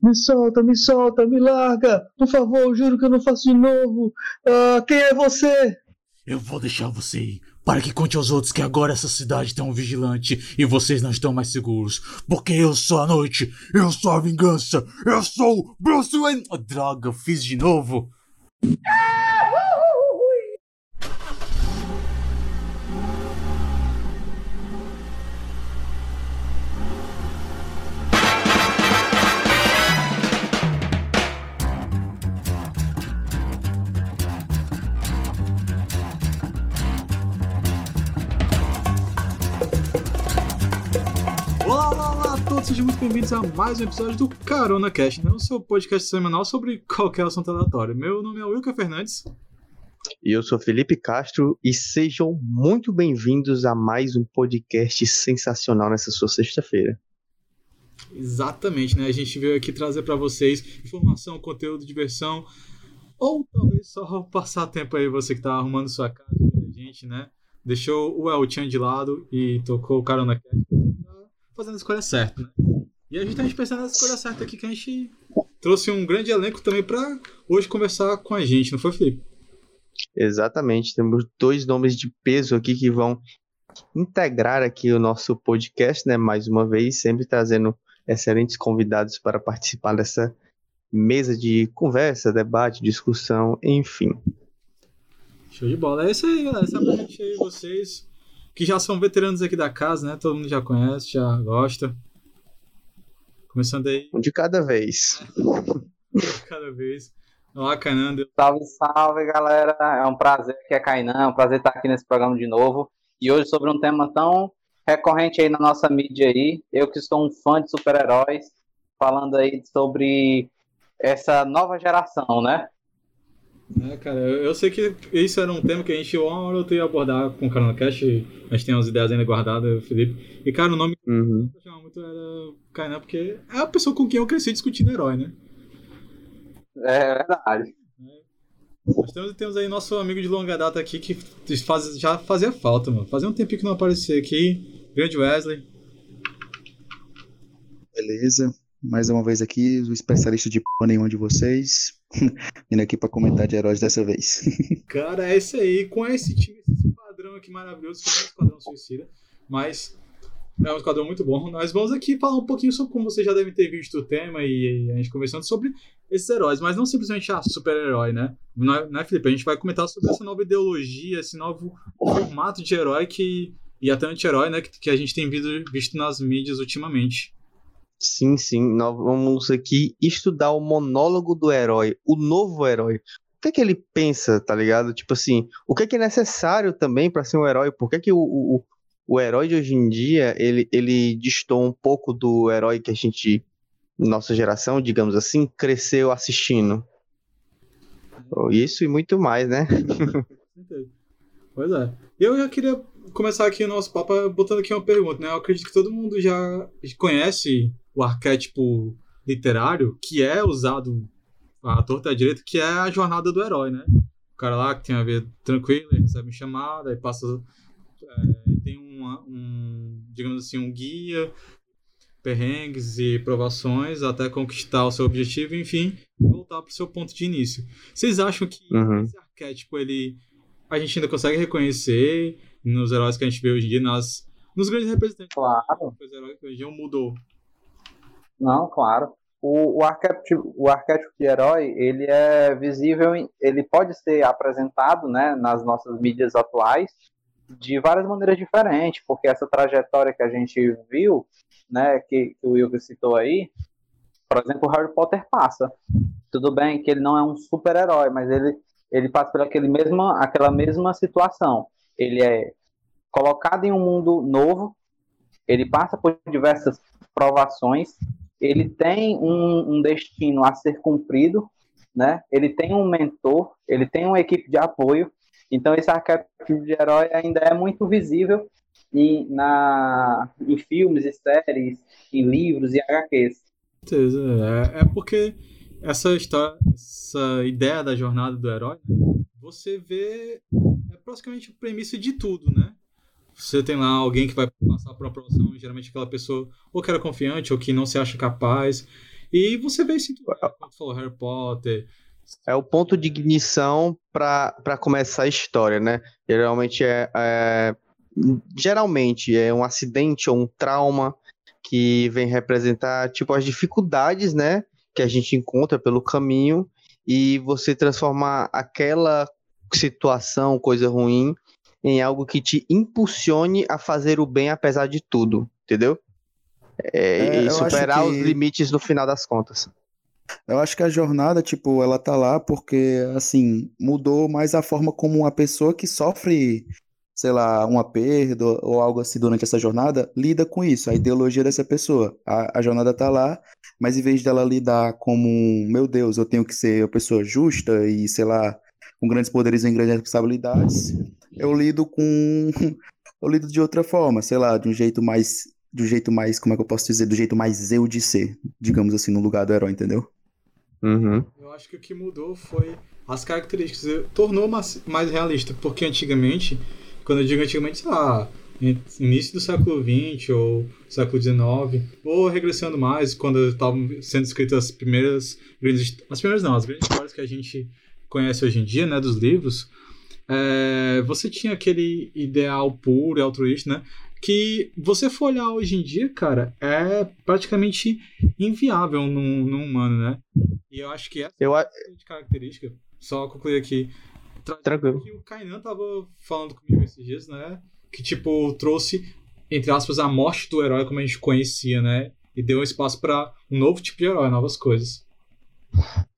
Me solta, me solta, me larga! Por favor, juro que eu não faço de novo! Ah, quem é você? Eu vou deixar você ir, para que conte aos outros que agora essa cidade tem um vigilante e vocês não estão mais seguros. Porque eu sou a noite, eu sou a vingança, eu sou Bruce Wayne. Oh, droga, eu fiz de novo. Bem-vindos a mais um episódio do Carona Cast, né? o seu podcast semanal sobre qualquer assunto aleatório. Meu nome é Wilker Fernandes. E eu sou Felipe Castro e sejam muito bem-vindos a mais um podcast sensacional nessa sua sexta-feira. Exatamente, né? A gente veio aqui trazer para vocês informação, conteúdo, diversão, ou talvez só passar tempo aí, você que tá arrumando sua casa gente, né? Deixou o El Chan de lado e tocou o Carona Cast, tá fazendo a escolha certa, né? E a gente tá pensando na escolha certa aqui, que a gente trouxe um grande elenco também para hoje conversar com a gente, não foi, Felipe? Exatamente, temos dois nomes de peso aqui que vão integrar aqui o nosso podcast, né? Mais uma vez, sempre trazendo excelentes convidados para participar dessa mesa de conversa, debate, discussão, enfim. Show de bola. É isso aí, galera. Essa pra gente aí, vocês que já são veteranos aqui da casa, né? Todo mundo já conhece, já gosta. Começando aí, Um de cada vez. cada vez. Olá, Canando. Salve, salve, galera. É um prazer que é Kainan, é um prazer estar aqui nesse programa de novo. E hoje sobre um tema tão recorrente aí na nossa mídia aí. Eu que sou um fã de super-heróis, falando aí sobre essa nova geração, né? É, cara, eu, eu sei que isso era um tema que a gente uma hora eu ia abordar com o Carona Cash. A gente tem umas ideias ainda guardadas, Felipe. E, cara, o nome Uhum. que eu chamava muito era Kainan, porque é a pessoa com quem eu cresci discutindo herói, né? É verdade. Nós temos, temos aí nosso amigo de longa data aqui que faz, já fazia falta, mano. Fazia um tempinho que não aparecia aqui. Grande Wesley. Beleza, mais uma vez aqui, o especialista de p nenhuma de vocês, vindo aqui para comentar de heróis dessa vez. Cara, é isso aí. Com esse time, esse esquadrão aqui maravilhoso, que não é um esquadrão suicida, mas é um esquadrão muito bom. Nós vamos aqui falar um pouquinho sobre como vocês já devem ter visto o tema e a gente conversando sobre esses heróis, mas não simplesmente ah, super-herói, né? Não é, não é, Felipe? A gente vai comentar sobre essa nova ideologia, esse novo formato de herói que. E até anti-herói, né? Que, que a gente tem visto, visto nas mídias ultimamente. Sim, sim, nós vamos aqui estudar o monólogo do herói, o novo herói. O que é que ele pensa, tá ligado? Tipo assim, o que é que é necessário também para ser um herói? Por que, que o, o, o herói de hoje em dia, ele, ele distou um pouco do herói que a gente, nossa geração, digamos assim, cresceu assistindo? Isso e muito mais, né? Pois é. Eu já queria começar aqui o nosso papo botando aqui uma pergunta, né? Eu acredito que todo mundo já conhece o arquétipo literário que é usado à torta à direita, que é a jornada do herói, né? O cara lá que tem a ver tranquilo, ele recebe uma chamada, aí passa. é, tem uma- um, digamos assim, um guia, perrengues e provações até conquistar o seu objetivo, enfim, voltar para o seu ponto de início. Vocês acham que Uhum. esse arquétipo ele a gente ainda consegue reconhecer nos heróis que a gente vê hoje em dia, nas, nos grandes representantes Claro. dos heróis que hoje em dia mudou. Não, claro. O, o, arquétipo, o arquétipo de herói, ele é visível, ele pode ser apresentado né, nas nossas mídias atuais de várias maneiras diferentes, porque essa trajetória que a gente viu, né, que, que o Wilker citou aí, por exemplo, o Harry Potter passa. Tudo bem que ele não é um super-herói, mas ele, ele passa por aquele mesma, aquela mesma situação. Ele é colocado em um mundo novo, ele passa por diversas provações, ele tem um, um destino a ser cumprido, né? Ele tem um mentor, ele tem uma equipe de apoio. Então esse arquétipo de herói ainda é muito visível em, na, em filmes e séries, em livros e HQs. É, é porque essa história, essa ideia da jornada do herói, você vê é praticamente o premissa de tudo, né? Você tem lá alguém que vai passar por uma promoção, geralmente aquela pessoa ou que era confiante ou que não se acha capaz. E você vê isso né? Quando falou Harry Potter. É o ponto de ignição para começar a história, né? Geralmente é, é- geralmente é um acidente ou um trauma que vem representar tipo as dificuldades, né, que a gente encontra pelo caminho e você transformar aquela situação, coisa ruim, em algo que te impulsione a fazer o bem apesar de tudo, entendeu? É, É, e superar acho os que- limites no final das contas. Eu acho que a jornada, tipo, ela tá lá porque, assim, mudou mais a forma como uma pessoa que sofre, sei lá, uma perda ou algo assim durante essa jornada lida com isso, a ideologia dessa pessoa. A, a jornada tá lá, mas em vez dela lidar como, meu Deus, eu tenho que ser uma pessoa justa e, sei lá, com grandes poderes e grandes responsabilidades, eu lido com. Eu lido de outra forma, sei lá, de um jeito mais. De um jeito mais, como é que eu posso dizer? Do jeito mais eu de ser, digamos assim, no lugar do herói, entendeu? Uhum. Eu acho que o que mudou foi as características. Tornou mais, mais realista. Porque antigamente, quando eu digo antigamente, sei lá, in- início do século XX ou século XIX, ou regressando mais, quando estavam sendo escritas as primeiras grandes. As primeiras não, as grandes histórias que a gente conhece hoje em dia, né, dos livros. eh, você tinha aquele ideal puro e altruísta, né? Que você for olhar hoje em dia, cara, é praticamente inviável num, num humano, né? E eu acho que essa Eu, a- de característica, só concluir aqui, tra- Tranquilo. que o Kainan tava falando comigo esses dias, né? Que, tipo, trouxe, entre aspas, a morte do herói como a gente conhecia, né? E deu espaço pra um novo tipo de herói, novas coisas.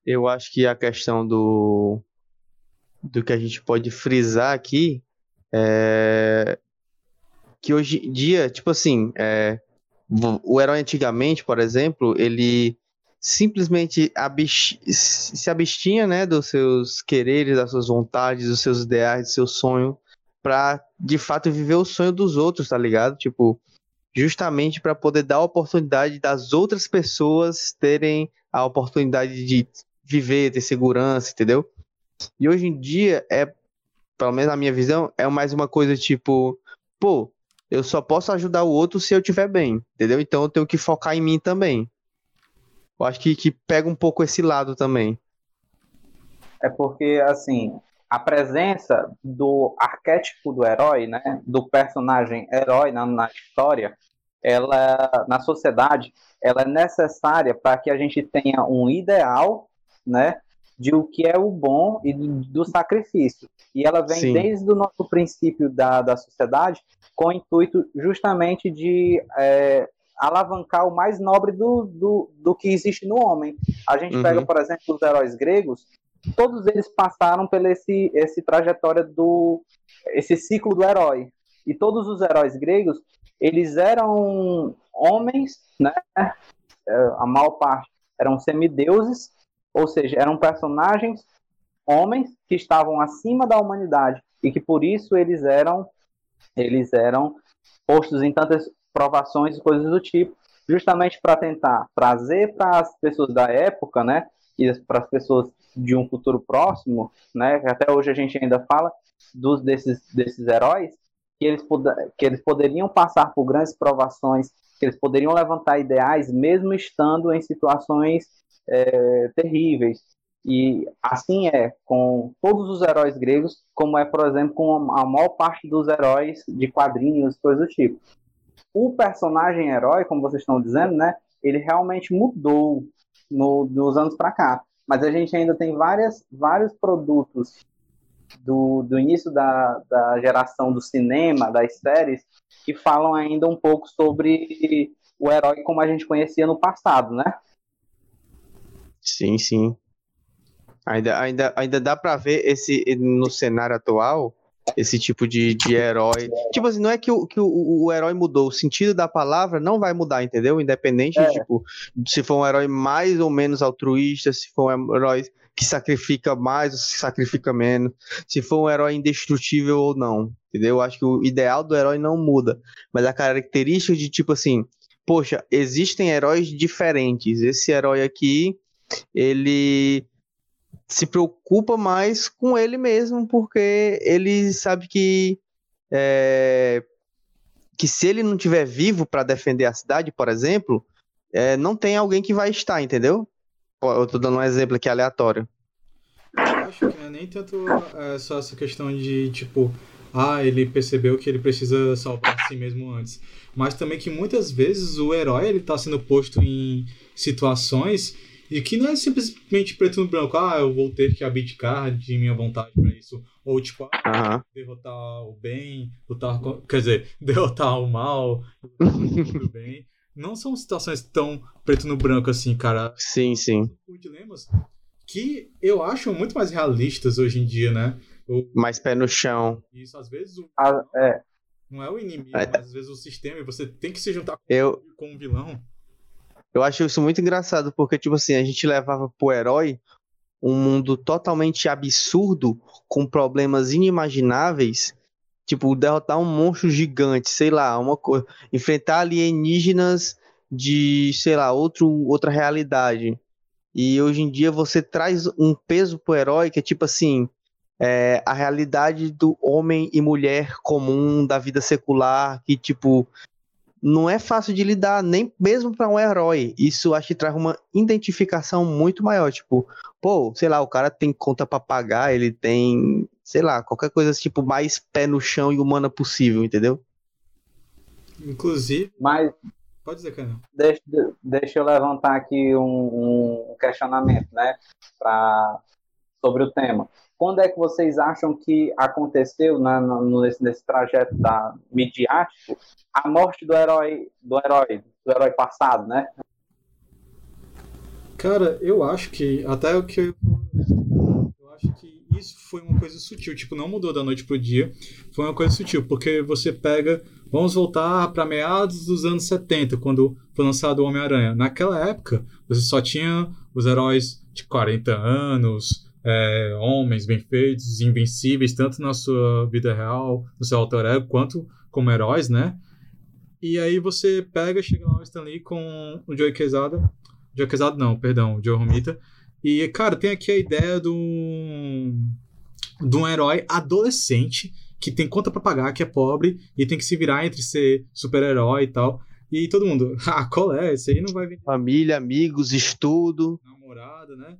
Eu acho que a questão do do que a gente pode frisar aqui é que hoje em dia, tipo assim, é, o herói antigamente, por exemplo, ele simplesmente se abstinha, né, dos seus quereres, das suas vontades, dos seus ideais, do seu sonho, pra de fato viver o sonho dos outros, tá ligado? Tipo, justamente para poder dar a oportunidade das outras pessoas terem a oportunidade de viver, ter segurança, entendeu? E hoje em dia é, pelo menos na minha visão, é mais uma coisa tipo, pô, eu só posso ajudar o outro se eu estiver bem, entendeu? Então eu tenho que focar em mim também. Eu acho que, que pega um pouco esse lado também. É porque, assim, a presença do arquétipo do herói, né, do personagem herói na, na história, ela, na sociedade, ela é necessária para que a gente tenha um ideal, né, de o que é o bom e do, sacrifício. E ela vem Sim. desde o nosso princípio da, da sociedade com o intuito justamente de é, alavancar o mais nobre do, do, do que existe no homem. A gente Uhum. pega, por exemplo, os heróis gregos, todos eles passaram pela esse, esse trajetória do esse ciclo do herói. E todos os heróis gregos, eles eram homens, né? É, A maior parte eram semideuses, ou seja, eram personagens homens que estavam acima da humanidade e que por isso eles eram eles eram postos em tantas provações e coisas do tipo, justamente para tentar trazer para as pessoas da época, né, e para as pessoas de um futuro próximo, né, que até hoje a gente ainda fala dos desses desses heróis, que eles que eles poderiam passar por grandes provações, que eles poderiam levantar ideais mesmo estando em situações é, terríveis. E assim é com todos os heróis gregos, como é, por exemplo, com a maior parte dos heróis de quadrinhos, coisas do tipo. O personagem herói, como vocês estão dizendo, né, ele realmente mudou no, dos anos para cá. Mas a gente ainda tem várias, vários produtos do, do início da, da geração do cinema, das séries, que falam ainda um pouco sobre o herói como a gente conhecia no passado, né? Sim, sim. Ainda, ainda, ainda dá pra ver esse no cenário atual esse tipo de, de herói. Tipo assim, não é que, o, que o, o herói mudou, o sentido da palavra não vai mudar, entendeu? Independente É. tipo, se for um herói mais ou menos altruísta, se for um herói que sacrifica mais ou se sacrifica menos, se for um herói indestrutível ou não, entendeu? Eu acho que o ideal do herói não muda, mas a característica de tipo assim, poxa, existem heróis diferentes. Esse herói aqui, ele se preocupa mais com ele mesmo, porque ele sabe que é, que se ele não tiver vivo para defender a cidade, por exemplo, é, não tem alguém que vai estar, entendeu? Eu tô dando um exemplo aqui aleatório. Eu acho que não é nem tanto é, só essa questão de, tipo, ah, ele percebeu que ele precisa salvar a si mesmo antes. Mas também que muitas vezes o herói ele tá sendo posto em situações e que não é simplesmente preto no branco, ah, eu vou ter que abdicar de minha vontade pra isso. Ou tipo, ah, Aham. derrotar o bem, lutar com... quer dizer, derrotar o mal, lutar o bem. Não são situações tão preto no branco assim, cara Sim, sim. por dilemas que eu acho muito mais realistas hoje em dia, né? O- Mais pé no chão. Isso, às vezes, o- A- é, não é o inimigo, É. mas às vezes o sistema, e você tem que se juntar com, Eu, com um vilão. eu acho isso muito engraçado, porque, tipo assim, a gente levava pro herói um mundo totalmente absurdo, com problemas inimagináveis. Tipo, derrotar um monstro gigante, sei lá, uma coisa. Enfrentar alienígenas de, sei lá, outro, outra realidade. E hoje em dia você traz um peso pro herói que é tipo assim. é, a realidade do homem e mulher comum da vida secular, que tipo não é fácil de lidar, nem mesmo para um herói. Isso acho que traz uma identificação muito maior. Tipo, pô, sei lá, o cara tem conta pra pagar, ele tem, sei lá, qualquer coisa tipo mais pé no chão e humana possível, entendeu? Inclusive, mas pode dizer que não. deixa, deixa eu levantar aqui um, um questionamento, né, pra, sobre o tema. Quando é que vocês acham que aconteceu na, no- nesse, nesse trajeto da, midiático a morte do herói, do herói, do herói passado, né? Cara, eu acho que, até o que eu, eu acho que isso foi uma coisa sutil, tipo, não mudou da noite pro dia, foi uma coisa sutil, porque você pega, vamos voltar para meados dos anos 70, quando foi lançado o Homem-Aranha. Naquela época, você só tinha os heróis de 40 anos, é, homens bem feitos, invencíveis, tanto na sua vida real, no seu alter ego, quanto como heróis, né? E aí você pega, chega lá o Stan Lee com o Joey Quesada, Joe Quesada não, perdão, o Joe Romita. E, cara, tem aqui a ideia de um, de um herói adolescente que tem conta pra pagar, que é pobre e tem que se virar entre ser super-herói e tal. E todo mundo, ah, qual é? Esse aí não vai vir Família, amigos, estudo. namorada, né?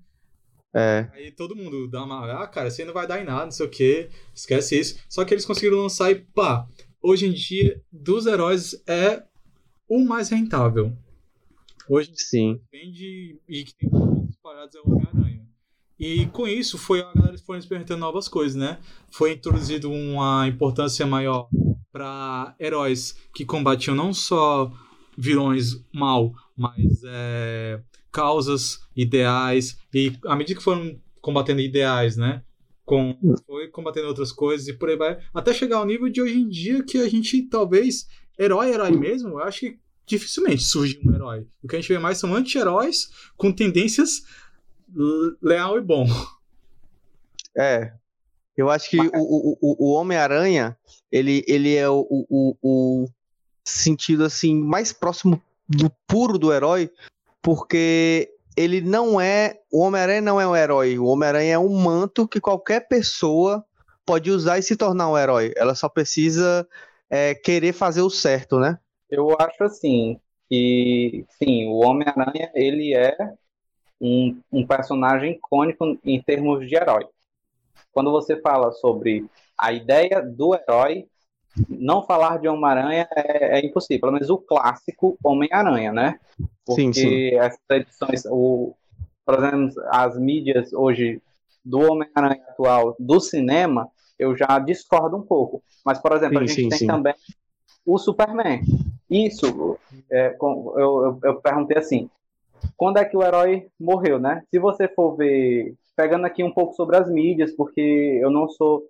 É, Aí todo mundo dá uma, ah, cara, esse aí não vai dar em nada, não sei o que, esquece isso. Só que eles conseguiram lançar e pá, hoje em dia, dos heróis é o mais rentável. Hoje sim. vende e que tem é o Homem-Aranha. E com isso foi a galera foi experimentando novas coisas, né? Foi introduzido uma importância maior para heróis que combatiam não só vilões mal, mas é, causas, ideais e à medida que foram combatendo ideais, né? Com, foi combatendo outras coisas e por aí vai, até chegar ao nível de hoje em dia que a gente talvez herói, herói mesmo, eu acho que dificilmente surge um herói. O que a gente vê mais são anti-heróis com tendências leal e bom. É. Eu acho que o, o, o, o Homem-Aranha, ele, ele é o, o, o sentido assim mais próximo do puro do herói, porque ele não é. O Homem-Aranha não é um herói. O Homem-Aranha é um manto que qualquer pessoa pode usar e se tornar um herói. Ela só precisa é, querer fazer o certo, né? Eu acho assim que sim, o Homem-Aranha ele é um, um personagem icônico em termos de herói. Quando você fala sobre a ideia do herói, não falar de Homem-Aranha é, é impossível. Pelo menos o clássico Homem-Aranha, né? Porque Sim, sim. essas edições, o, por exemplo, as mídias hoje do Homem-Aranha atual do cinema, eu já discordo um pouco. Mas, por exemplo, a Sim, gente sim, tem também o Superman. Isso, é, com- eu, eu, eu perguntei assim, quando é que o herói morreu, né? Se você for ver, pegando aqui um pouco sobre as mídias, porque eu não sou,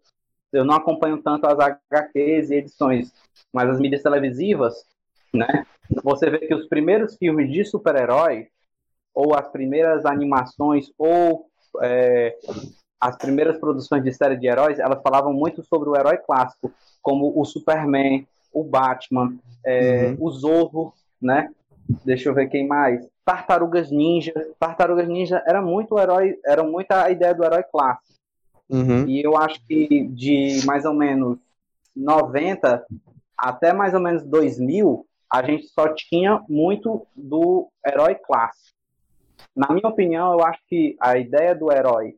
eu não acompanho tanto as HQs e edições, mas as mídias televisivas, né? Você vê que os primeiros filmes de super-herói, ou as primeiras animações, ou é, as primeiras produções de série de heróis, elas falavam muito sobre o herói clássico, como o Superman, o Batman, é, o Zorro, né? Deixa eu ver quem mais. Tartarugas Ninja. Tartarugas Ninja era muito herói, era muita a ideia do herói clássico. Uhum. E eu acho que de mais ou menos 90 até mais ou menos 2000, a gente só tinha muito do herói clássico. Na minha opinião, eu acho que a ideia do herói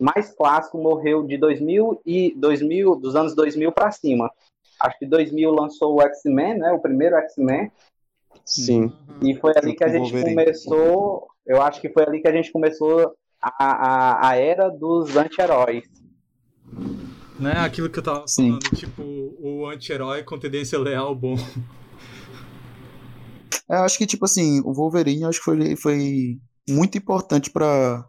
mais clássico morreu de 2000 e 2000, dos anos 2000 para cima. Acho que 2000 lançou o X-Men, né? O primeiro X-Men. Sim. E foi ali que a gente Wolverine. começou. Eu acho que foi ali que a gente começou a, a, a era dos anti-heróis. Né? Aquilo que eu tava Sim. falando, tipo, o anti-herói com tendência leal bom. É, Eu acho que, tipo assim, o Wolverine acho que foi, foi muito importante pra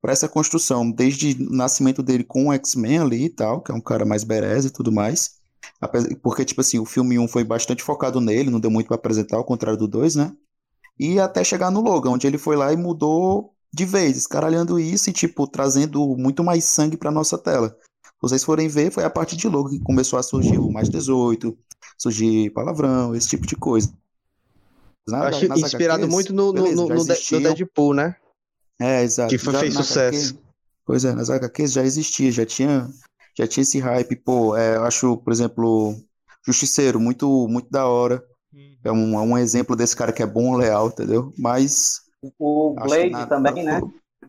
para essa construção, desde o nascimento dele com o X-Men ali e tal, que é um cara mais berez e tudo mais. Porque, tipo assim, o filme 1 foi bastante focado nele, não deu muito pra apresentar, ao contrário do 2, né? E até chegar no Logan, onde ele foi lá e mudou de vez, escaralhando isso e, tipo, trazendo muito mais sangue pra nossa tela. Se vocês forem ver, foi a partir de Logan que começou a surgir o mais 18, surgir palavrão, esse tipo de coisa. Na- acho inspirado HQs, muito no, no, beleza, no, no no. Deadpool, né? É, exato. Que foi- Já fez sucesso. HQ pois é, nas HQs já existia, já tinha, já tinha esse hype. Pô, é, eu acho, por exemplo, Justiceiro, muito, muito da hora. É um, é um exemplo desse cara que é bom, leal, entendeu? Mas O Blade na- também, né?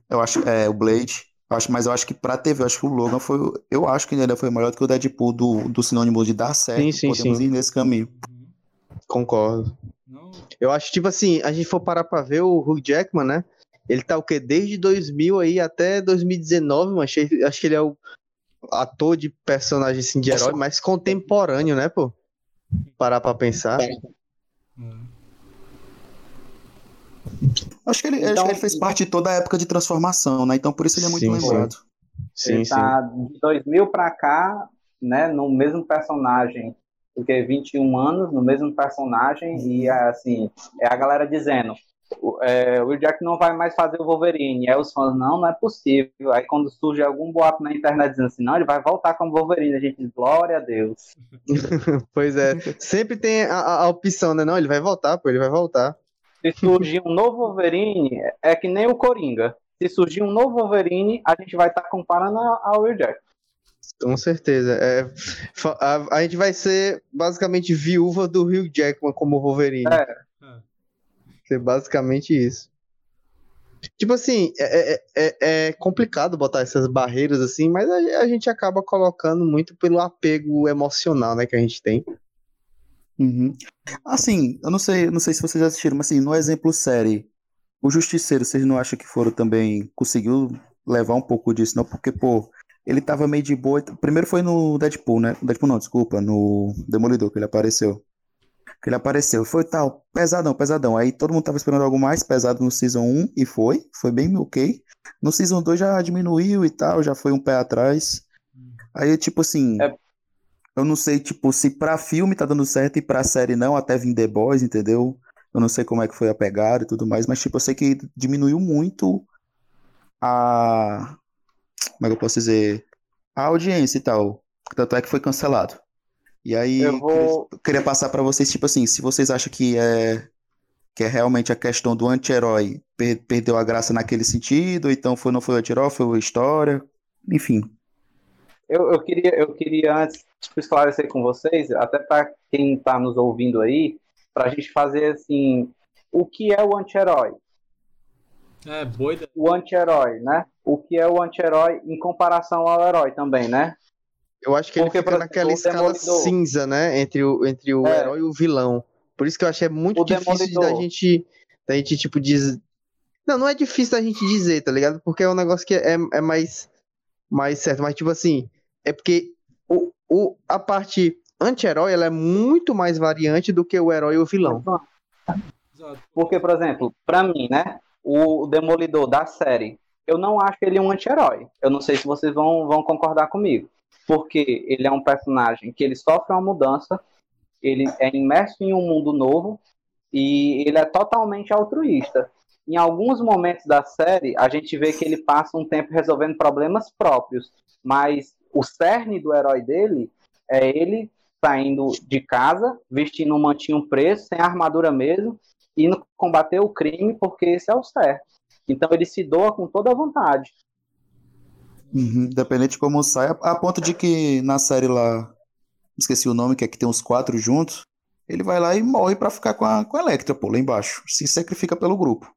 Eu acho, é, o Blade. eu Acho, mas eu acho que pra TV, eu acho que o Logan foi. Eu acho que ainda foi melhor do que o Deadpool do, do sinônimo de dar certo. Sim, sim, podemos sim. ir nesse caminho. Concordo. Não, Eu acho, tipo assim, a gente for parar pra ver o Hugh Jackman, né? Ele tá o quê? Desde 2000 aí até 2019, mano. Acho, acho que ele é o ator de personagem assim, de herói mais contemporâneo, né, pô? Parar pra pensar. é. Acho que ele, acho Então- que ele fez parte de toda a época de transformação, né? Então por isso ele é muito Sim, sim. lembrado. Sim, ele sim. tá de 2000 pra cá, né, no mesmo personagem, porque 21 anos, no mesmo personagem, e assim, é a galera dizendo, é, o Jack não vai mais fazer o Wolverine, aí os fãs, não, não é possível, aí quando surge algum boato na internet dizendo assim, não, ele vai voltar como Wolverine, a gente diz, glória a Deus. Pois é. Sempre tem a, a- opção, né? Não, ele vai voltar, pô, ele vai voltar. Se surgir um novo Wolverine, é que nem o Coringa, se surgir um novo Wolverine, a gente vai estar comparando a- ao Will Jack. Com certeza. É, a, a gente vai ser basicamente viúva do Hugh Jackman como Wolverine. É. Ser basicamente isso. Tipo assim, é, é, é, é complicado botar essas barreiras assim, mas a, a gente acaba colocando muito pelo apego emocional, né, que a gente tem. Uhum. Assim, eu não sei, não sei se vocês assistiram, mas assim, no exemplo série, o Justiceiro, vocês não acham que foram também, conseguiu levar um pouco disso, não? Porque, pô, ele tava meio de boa. Primeiro foi no Deadpool, né? Deadpool não, desculpa, no Demolidor que ele apareceu. Que ele apareceu, foi tal, pesadão, pesadão. Aí todo mundo tava esperando algo mais pesado no Season 1 e foi, foi bem ok. No Season 2 já diminuiu e tal, já foi um pé atrás. Aí, tipo assim, É. eu não sei, tipo, se pra filme tá dando certo e pra série não, até vir The Boys, entendeu? Eu não sei como é que foi a pegada e tudo mais, mas, tipo, eu sei que diminuiu muito a. Como é que eu posso dizer? A audiência e tal. Tanto é que foi cancelado. E aí, Eu vou- queria, queria passar pra vocês, tipo assim, se vocês acham que é. Que é realmente a questão do anti-herói per- perdeu a graça naquele sentido, então foi, não foi o anti-herói, foi a história. Enfim. Eu, eu queria, eu queria antes tipo, esclarecer com vocês, até para quem está nos ouvindo aí, para a gente fazer assim, o que é o anti-herói? É, boa ideia. O anti-herói, né? O que é o anti-herói em comparação ao herói também, né? Eu acho que ele Porque, fica por naquela escala Demolidor- cinza, né? Entre o, entre o É. herói e o vilão. Por isso que eu achei muito O difícil da gente, da gente, tipo, dizer. Não, não é difícil da gente dizer, tá ligado? Porque é um negócio que é, é mais, mais certo. Mas, tipo assim, é porque o, o, a parte anti-herói ela é muito mais variante do que o herói e o vilão. Porque, por exemplo, para mim, né? O Demolidor da série, eu não acho ele um anti-herói. Eu não sei se vocês vão, vão concordar comigo. Porque ele é um personagem que ele sofre uma mudança, ele é imerso em um mundo novo e ele é totalmente altruísta. Em alguns momentos da série, a gente vê que ele passa um tempo resolvendo problemas próprios, mas o cerne do herói dele é ele saindo de casa, vestindo um mantinho preto, sem armadura mesmo, indo combater o crime porque esse é o certo. Então ele se doa com toda a vontade. Uhum, Independente de como sai, a, ponto de que na série lá, esqueci o nome, que é que tem os quatro juntos, ele vai lá e morre pra ficar com a, com a Electra, pô, lá embaixo. Se sacrifica pelo grupo.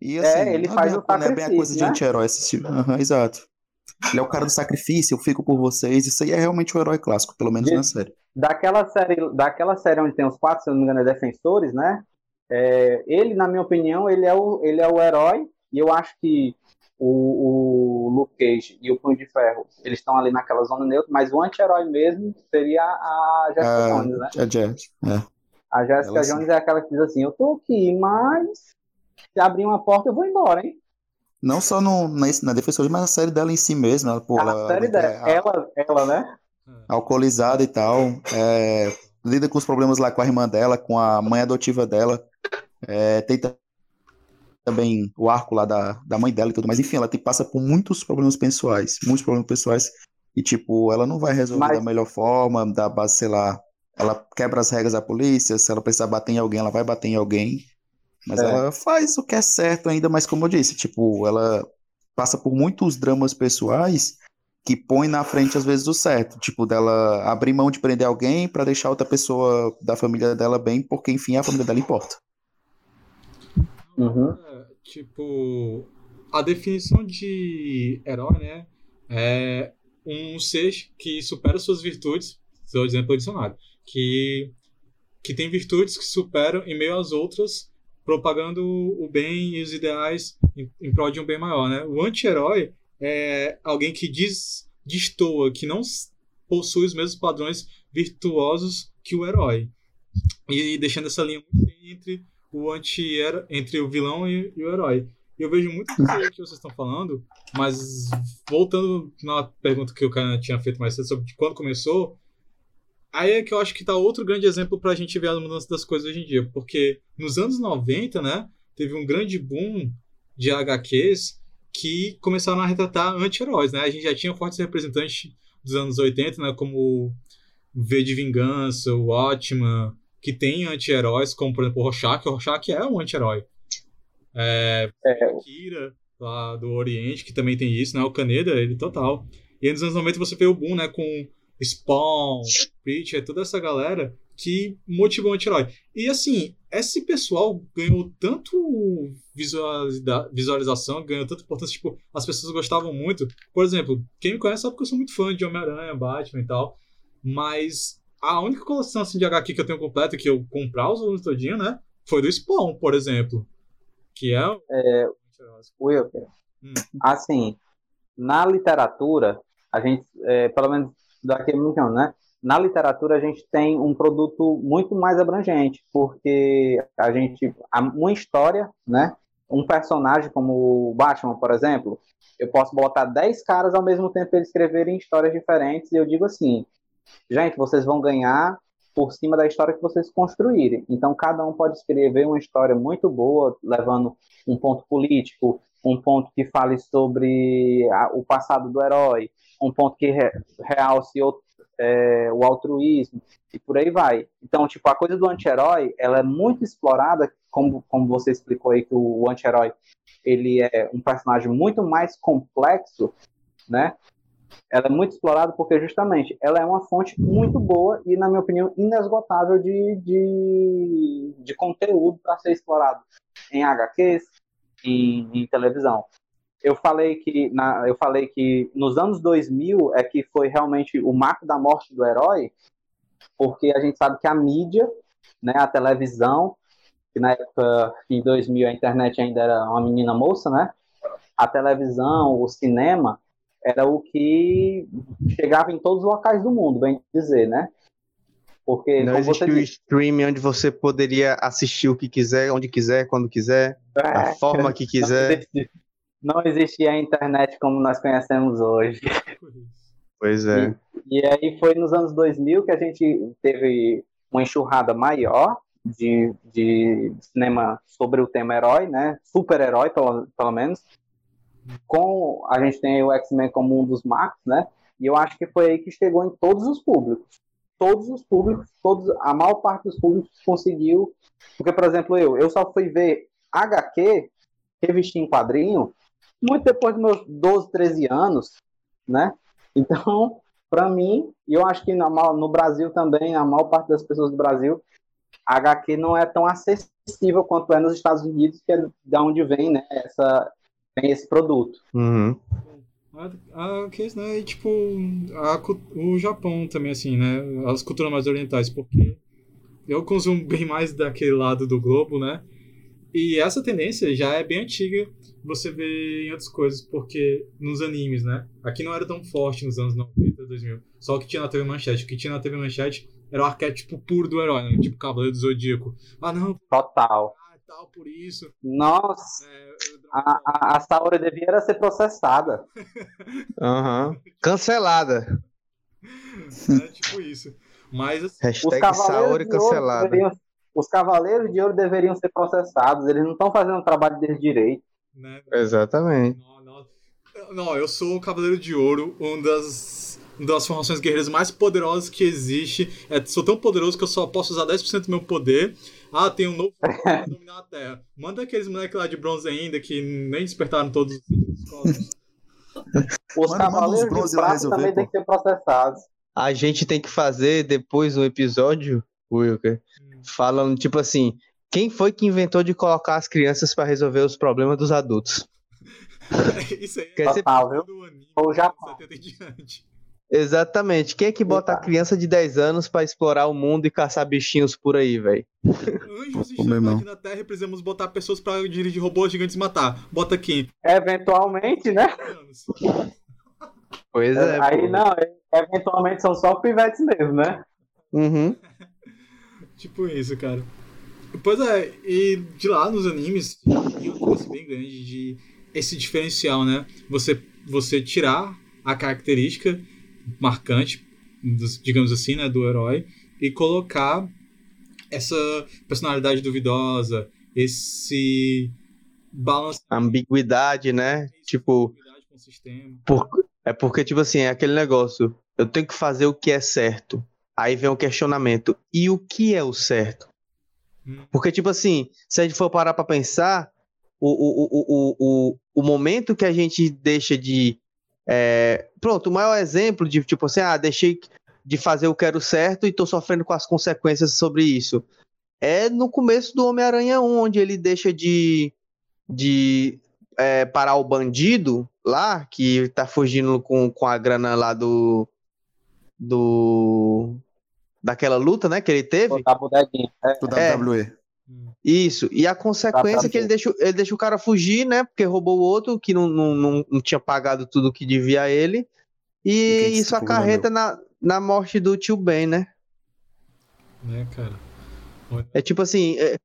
E assim, É, ele faz é o bem- não é bem a coisa sacrifício, de né? anti-herói esse tipo. Aham, exato. Ele é o cara do sacrifício, eu fico por vocês. Isso aí é realmente o herói clássico, pelo menos De- na série. daquela série, daquela série onde tem os quatro, se eu não me engano, é defensores, né? É, ele, na minha opinião, ele é o, ele é o herói, e eu acho que o, o Luke Cage e o Punho de Ferro, eles estão ali naquela zona neutra, mas o anti-herói mesmo seria a Jessica Ah, Jones, né? A Jess. É. A Jessica ela. Jones é aquela que diz assim, eu tô aqui, mas se abrir uma porta eu vou embora, hein? Não só no, na, na Defensores, mas na série dela em si mesmo. Ela, pô, a ela, série é dela, ela, ela, né? alcoolizada e tal. é, lida com os problemas lá com a irmã dela, com a mãe adotiva dela. É, tem ta- também o arco lá da, da mãe dela e tudo mais. Enfim, ela tem, passa por muitos problemas pessoais. Muitos problemas pessoais. E, tipo, ela não vai resolver Mas- da melhor forma, da base, sei lá. Ela quebra as regras da polícia. Se ela precisar bater em alguém, ela vai bater em alguém. Mas É. ela faz o que é certo ainda, mas como eu disse, tipo, ela passa por muitos dramas pessoais que põe na frente às vezes o certo, tipo dela abrir mão de prender alguém pra deixar outra pessoa da família dela bem, porque enfim a família dela importa. Uhum. Tipo, a definição de herói, né? É um ser que supera suas virtudes, estou dizendo pelo dicionário, que, que tem virtudes que superam em meio às outras, propagando o bem e os ideais em, em prol de um bem maior, né? O anti-herói é alguém que diz, destoa, que não possui os mesmos padrões virtuosos que o herói. E deixando essa linha entre o anti entre o vilão e, e o herói. E eu vejo muito aí que vocês estão falando, mas voltando na pergunta que o cara tinha feito mais cedo sobre quando começou, aí é que eu acho que tá outro grande exemplo pra gente ver a mudança das coisas hoje em dia, porque nos anos 90, né, teve um grande boom de HQs que começaram a retratar anti-heróis, né? A gente já tinha fortes representantes dos anos 80, né, como V de Vingança, o Watchman, que tem anti-heróis, como por exemplo o Rorschach. O Rorschach é um anti-herói. É, É, Kira, lá do Oriente, que também tem isso, né? O Kaneda, ele total. E aí nos anos 90 você vê o boom, né? Com Spawn, Preacher, toda essa galera que motivou o anti-herói. E assim, esse pessoal ganhou tanto visualiza- visualização, ganhou tanta importância, tipo, as pessoas gostavam muito. Por exemplo, quem me conhece sabe que eu sou muito fã de Homem-Aranha, Batman e tal, mas a única coleção assim, de HQ que eu tenho completa, que eu comprar os volumes todinho, né, foi do Spawn, por exemplo. Que é... o- Wilker, Hum. assim, na literatura, a gente, é, pelo menos daqui a muito né? Na literatura a gente tem um produto muito mais abrangente, porque a gente, uma história, né? Um personagem como o Batman, por exemplo, eu posso botar 10 caras ao mesmo tempo eles escreverem histórias diferentes e eu digo assim, gente, vocês vão ganhar por cima da história que vocês construírem. Então cada um pode escrever uma história muito boa, levando um ponto político, um ponto que fale sobre a- o passado do herói, um ponto que re, realce o, é, o altruísmo e por aí vai. Então, tipo, a coisa do anti-herói, ela é muito explorada, como, como você explicou aí que o anti-herói ele é um personagem muito mais complexo, né? Ela é muito explorada porque justamente ela é uma fonte muito boa e, na minha opinião, inesgotável de, de, de conteúdo para ser explorado em HQs, em, em televisão. Eu falei que na, eu falei que nos anos 2000 é que foi realmente o marco da morte do herói, porque a gente sabe que a mídia, né, a televisão, que na época em 2000 a internet ainda era uma menina moça, né? A televisão, o cinema era o que chegava em todos os locais do mundo, bem dizer, né? Porque Não você o streaming onde você poderia assistir o que quiser, onde quiser, quando quiser, da é, forma que quiser. existia- não existia a internet como nós conhecemos hoje. Pois é. E aí foi nos anos 2000 que a gente teve uma enxurrada maior de, de cinema sobre o tema herói, né? Super-herói, pelo, pelo menos. Com a gente tem o X-Men como um dos marcos, né? E eu acho que foi aí que chegou em todos os públicos. Todos os públicos, todos, a maior parte dos públicos conseguiu. Porque, por exemplo, eu, eu só fui ver HQ, revista em quadrinho, muito depois dos meus 12, 13 anos, né? Então, para mim, e eu acho que no Brasil também, a maior parte das pessoas do Brasil, HQ não é tão acessível quanto é nos Estados Unidos, que é da onde vem, né, essa, vem esse produto. Uhum. A, a questão é, tipo, a, o Japão também, assim, né? As culturas mais orientais, porque eu consumo bem mais daquele lado do globo, né? E essa tendência já é bem antiga, você vê em outras coisas, porque nos animes, né? Aqui não era tão forte nos anos 90, 2000. Só o que tinha na TV Manchete. O que tinha na TV Manchete era o arquétipo puro do herói, né? Tipo Cavaleiro do Zodíaco. Ah, não, Total. Tal, por isso. Nossa, É, a, a, a Saori devia era ser processada. Aham. Cancelada. é tipo isso. Mas, assim, Os Hashtag cavaleiros, Saori de ouro cancelada. deveriam, os cavaleiros de ouro deveriam ser processados. Eles não estão fazendo o trabalho deles direito. né? Exatamente. Não, não. Não, eu sou o Cavaleiro de Ouro, uma das, das formações guerreiras mais poderosas que existe. É, sou tão poderoso que eu só posso usar 10% do meu poder. Ah, tem um novo poder pra dominar a Terra. Manda aqueles moleques lá de bronze ainda que nem despertaram todos os cósmicos. Os Manda- manda cavaleiros de bronze lá prata resolver, também pô. têm que ser processados. A gente tem que fazer depois um episódio, Wilker, Hum. falando tipo assim, quem foi que inventou de colocar as crianças pra resolver os problemas dos adultos? Isso aí Quer é Total, viu? do anime Ou anos 70 em diante. Exatamente. Quem é que bota a Eita. criança de 10 anos pra explorar o mundo e caçar bichinhos por aí, velho? Anjos e Pô, meu irmão. aqui na Terra e precisamos botar pessoas pra dirigir robôs gigantes e matar. Bota quem? Eventualmente, né? Pois é. Aí pô. não, eventualmente são só pivetes mesmo, né? Uhum. Tipo isso, cara. Pois é, e de lá nos animes, e uma coisa bem grande de esse diferencial, né? Você, você tirar a característica marcante, digamos assim, né, do herói, e colocar essa personalidade duvidosa, esse balance Ambiguidade, né? Tipo, por- é porque, tipo assim, é aquele negócio. Eu tenho que fazer o que é certo. Aí vem o questionamento. E o que é o certo? Hum. Porque, tipo assim, se a gente for parar pra pensar, o, o, o, o, o, o momento que a gente deixa de. É, Pronto, o maior exemplo de, tipo assim, ah, deixei de fazer o que era o certo e tô sofrendo com as consequências sobre isso. É no começo do Homem-Aranha 1, onde ele deixa de, de é, parar o bandido lá, que tá fugindo com, com a grana lá do. do. daquela luta, né, que ele teve. Botar a bodeguinha. É, Do. WWE. Hum. Isso, e a consequência é que ele deixa, ele deixa o cara fugir, né? Porque roubou o outro que não, não, não, não tinha pagado tudo que devia a ele. E E isso acarreta na, na morte do tio Ben, né? Né, cara? É tipo assim, é,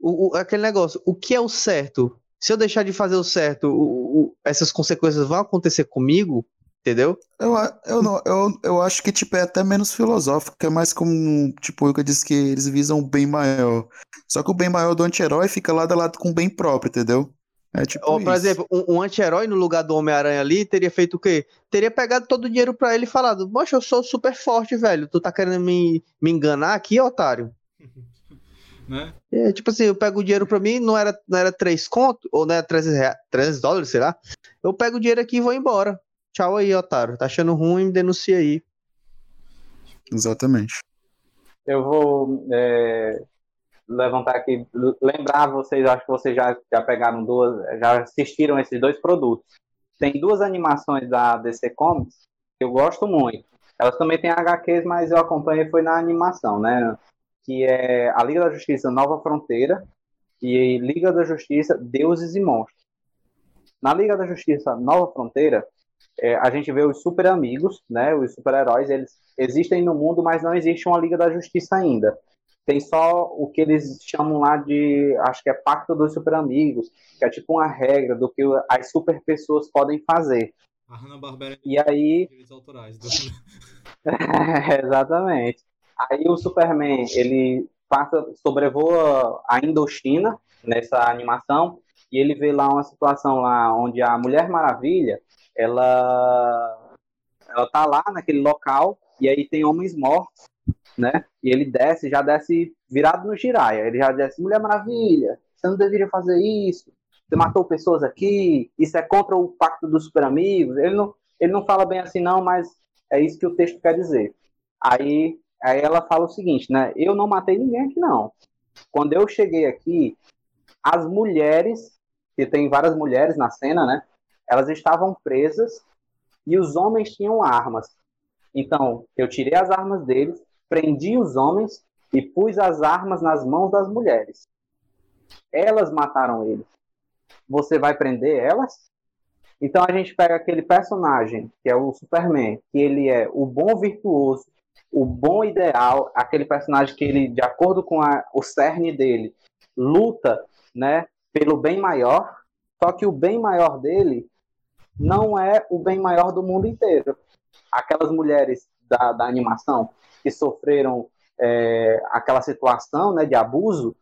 o, o- aquele negócio, o que é o certo? Se eu deixar de fazer o certo, o- o- essas consequências vão acontecer comigo, entendeu? Eu, eu, não, eu, eu acho que tipo, é até menos filosófico, é mais como, tipo, o que eu disse que eles visam o bem maior. Só que o bem maior do anti-herói fica lado a lado com o bem próprio, entendeu? É tipo Ou, por isso. exemplo, um, um anti-herói no lugar do Homem-Aranha ali teria feito o quê? Teria pegado todo o dinheiro pra ele e falado: Poxa, eu sou super forte, velho. Tu tá querendo me, me enganar aqui, otário? Né? É, tipo assim, eu pego o dinheiro pra mim, não era, não era 3 conto, ou não era 300, rea- 300 dólares, sei lá. Eu pego o dinheiro aqui e vou embora. Tchau aí, otário. Tá achando ruim, me denuncia aí. Exatamente. Eu vou é, levantar aqui, lembrar vocês, acho que vocês já, já pegaram duas, já assistiram esses dois produtos. Tem duas animações da DC Comics que eu gosto muito. Elas também têm HQs, mas eu acompanhei foi na animação, né? Que é a Liga da Justiça Nova Fronteira e Liga da Justiça Deuses e Monstros. Na Liga da Justiça Nova Fronteira, é, a gente vê os super amigos, né? Os super-heróis, eles existem no mundo, mas não existe uma Liga da Justiça ainda. Tem só o que eles chamam lá de, acho que é Pacto dos Super Amigos, que é tipo uma regra do que as super pessoas podem fazer. A Hanna-Barbera E aí, direitos autorais. Do... exatamente. Aí o Superman, ele passa, sobrevoa a Indochina nessa animação e ele vê lá uma situação lá onde a Mulher Maravilha, ela ela tá lá naquele local e aí tem homens mortos, né? E ele desce, já desce virado no giraia. Ele já desce, Mulher Maravilha, você não deveria fazer isso. Você matou pessoas aqui, isso é contra o pacto dos super amigos. Ele não, ele não fala bem assim não, mas é isso que o texto quer dizer. Aí aí ela fala o seguinte, né? Eu não matei ninguém aqui, não. Quando eu cheguei aqui, as mulheres, que tem várias mulheres na cena, né? Elas estavam presas e os homens tinham armas. Então, eu tirei as armas deles, prendi os homens e pus as armas nas mãos das mulheres. Elas mataram ele. Você vai prender elas? Então a gente pega aquele personagem, que é o Superman, que ele é o bom virtuoso, o bom ideal, aquele personagem que ele, de acordo com a, o cerne dele, luta né, pelo bem maior, só que o bem maior dele não é o bem maior do mundo inteiro. Aquelas mulheres da, da animação que sofreram é, aquela situação né, de abuso,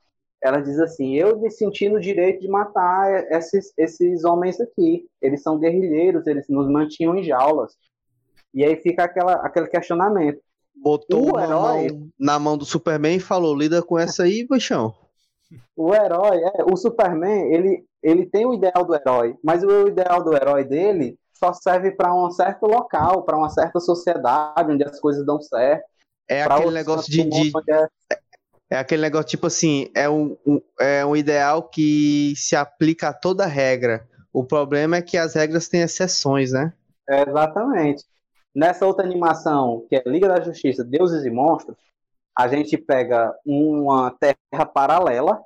ela diz assim: Eu me senti no direito de matar esses, esses homens aqui. Eles são guerrilheiros, eles nos mantinham em jaulas. E aí fica aquela, aquele questionamento. Botou o herói mão, na mão do Superman e falou: lida com essa aí, bichão. O herói, é, o Superman, ele, ele tem o ideal do herói, mas o ideal do herói dele só serve para um certo local, para uma certa sociedade onde as coisas dão certo. É aquele negócio de, de, é... É aquele negócio, tipo assim, é um, um, é um ideal que se aplica a toda regra. O problema é que as regras têm exceções, né? É, exatamente. Nessa outra animação, que é Liga da Justiça, Deuses e Monstros, a gente pega uma terra paralela,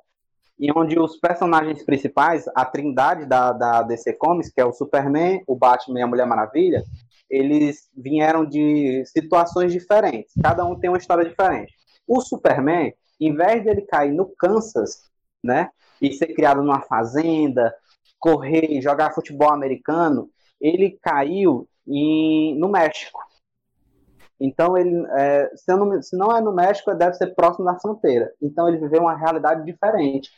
e onde os personagens principais, a trindade da, da DC Comics, que é o Superman, o Batman e a Mulher Maravilha, eles vieram de situações diferentes. Cada um tem uma história diferente. O Superman, em vez dele cair no Kansas, né, e ser criado numa fazenda, correr, jogar futebol americano, ele caiu em, no México. Então, ele, é, se, não, se, não, é no México, deve ser próximo da fronteira. Então, ele viveu uma realidade diferente.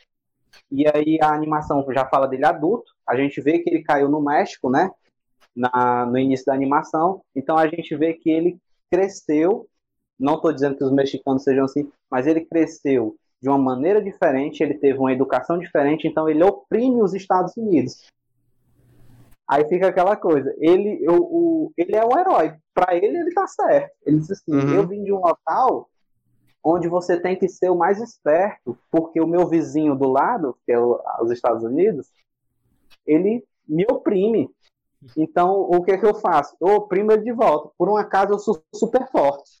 E aí, a animação já fala dele adulto. A gente vê que ele caiu no México, né? Na, no início da animação. Então, a gente vê que ele cresceu não estou dizendo que os mexicanos sejam assim, mas ele cresceu de uma maneira diferente, ele teve uma educação diferente, então ele oprime os Estados Unidos. Aí fica aquela coisa, ele, o, o ele é um herói, para ele ele tá certo. Ele diz assim, uhum. eu vim de um local onde você tem que ser o mais esperto, porque o meu vizinho do lado, que é os Estados Unidos, ele me oprime. Então, o que é que eu faço? Eu oprimo ele de volta. Por um acaso, eu sou super forte.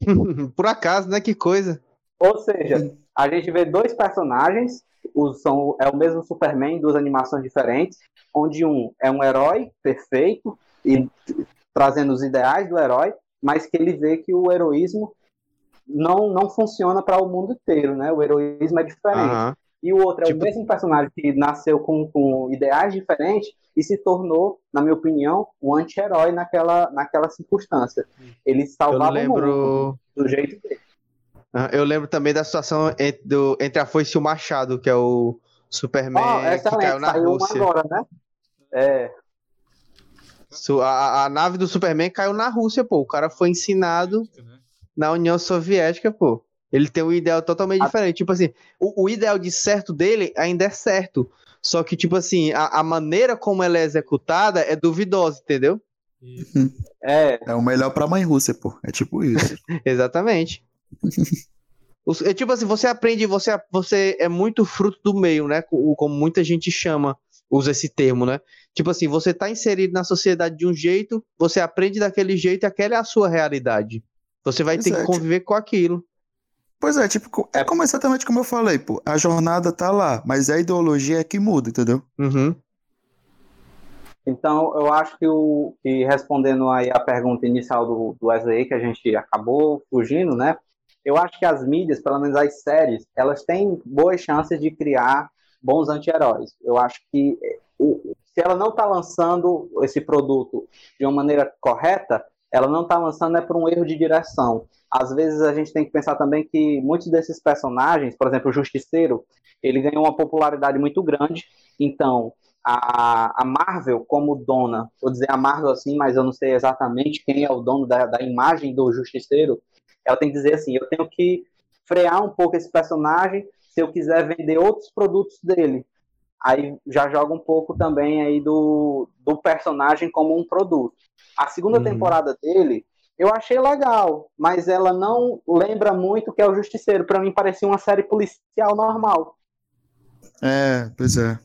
Por acaso, né? Que coisa. Ou seja, a gente vê dois personagens, os, são, é o mesmo Superman, duas animações diferentes, onde um é um herói perfeito e trazendo os ideais do herói, mas que ele vê que o heroísmo não, não funciona para o mundo inteiro, né? O heroísmo é diferente. Uhum. E o outro é tipo... o mesmo personagem que nasceu com, com ideais diferentes e se tornou, na minha opinião, um anti-herói naquela, naquela circunstância. Ele salvava lembro... o mundo do jeito dele. Eu lembro também da situação entre, do, entre a foice e o machado, que é o Superman oh, que caiu na Saiu Rússia. Agora, né? É. A, a, nave do Superman caiu na Rússia, pô. O cara foi ensinado na União Soviética, pô. Ele tem um ideal totalmente a... diferente. Tipo assim, o, o, ideal de certo dele ainda é certo. Só que, tipo assim, a, a maneira como ela é executada é duvidosa, entendeu? É. É o melhor pra mãe Rússia, pô. É tipo isso. Exatamente. é tipo assim, você aprende, você, você é muito fruto do meio, né? Como muita gente chama, usa esse termo, né? Tipo assim, você tá inserido na sociedade de um jeito, você aprende daquele jeito e aquela é a sua realidade. Você vai ter que conviver com aquilo. Pois é, tipo, é como exatamente como eu falei, pô. A jornada tá lá, mas a ideologia é que muda, entendeu? Uhum. Então, eu acho que, o, que respondendo aí a pergunta inicial do, do Wesley, que a gente acabou fugindo, né? Eu acho que as mídias, pelo menos as séries, elas têm boas chances de criar bons anti-heróis. Eu acho que se ela não está lançando esse produto de uma maneira correta, ela não está lançando é por um erro de direção às vezes a gente tem que pensar também que muitos desses personagens, por exemplo, o Justiceiro, ele ganhou uma popularidade muito grande, então a, a Marvel como dona, vou dizer a Marvel assim, mas eu não sei exatamente quem é o dono da, da imagem do Justiceiro, ela tem que dizer assim, eu tenho que frear um pouco esse personagem se eu quiser vender outros produtos dele. Aí já joga um pouco também aí do, do personagem como um produto. A segunda uhum. temporada dele, eu achei legal, mas ela não lembra muito que é o Justiceiro. Para mim parecia uma série policial normal. É, pois é.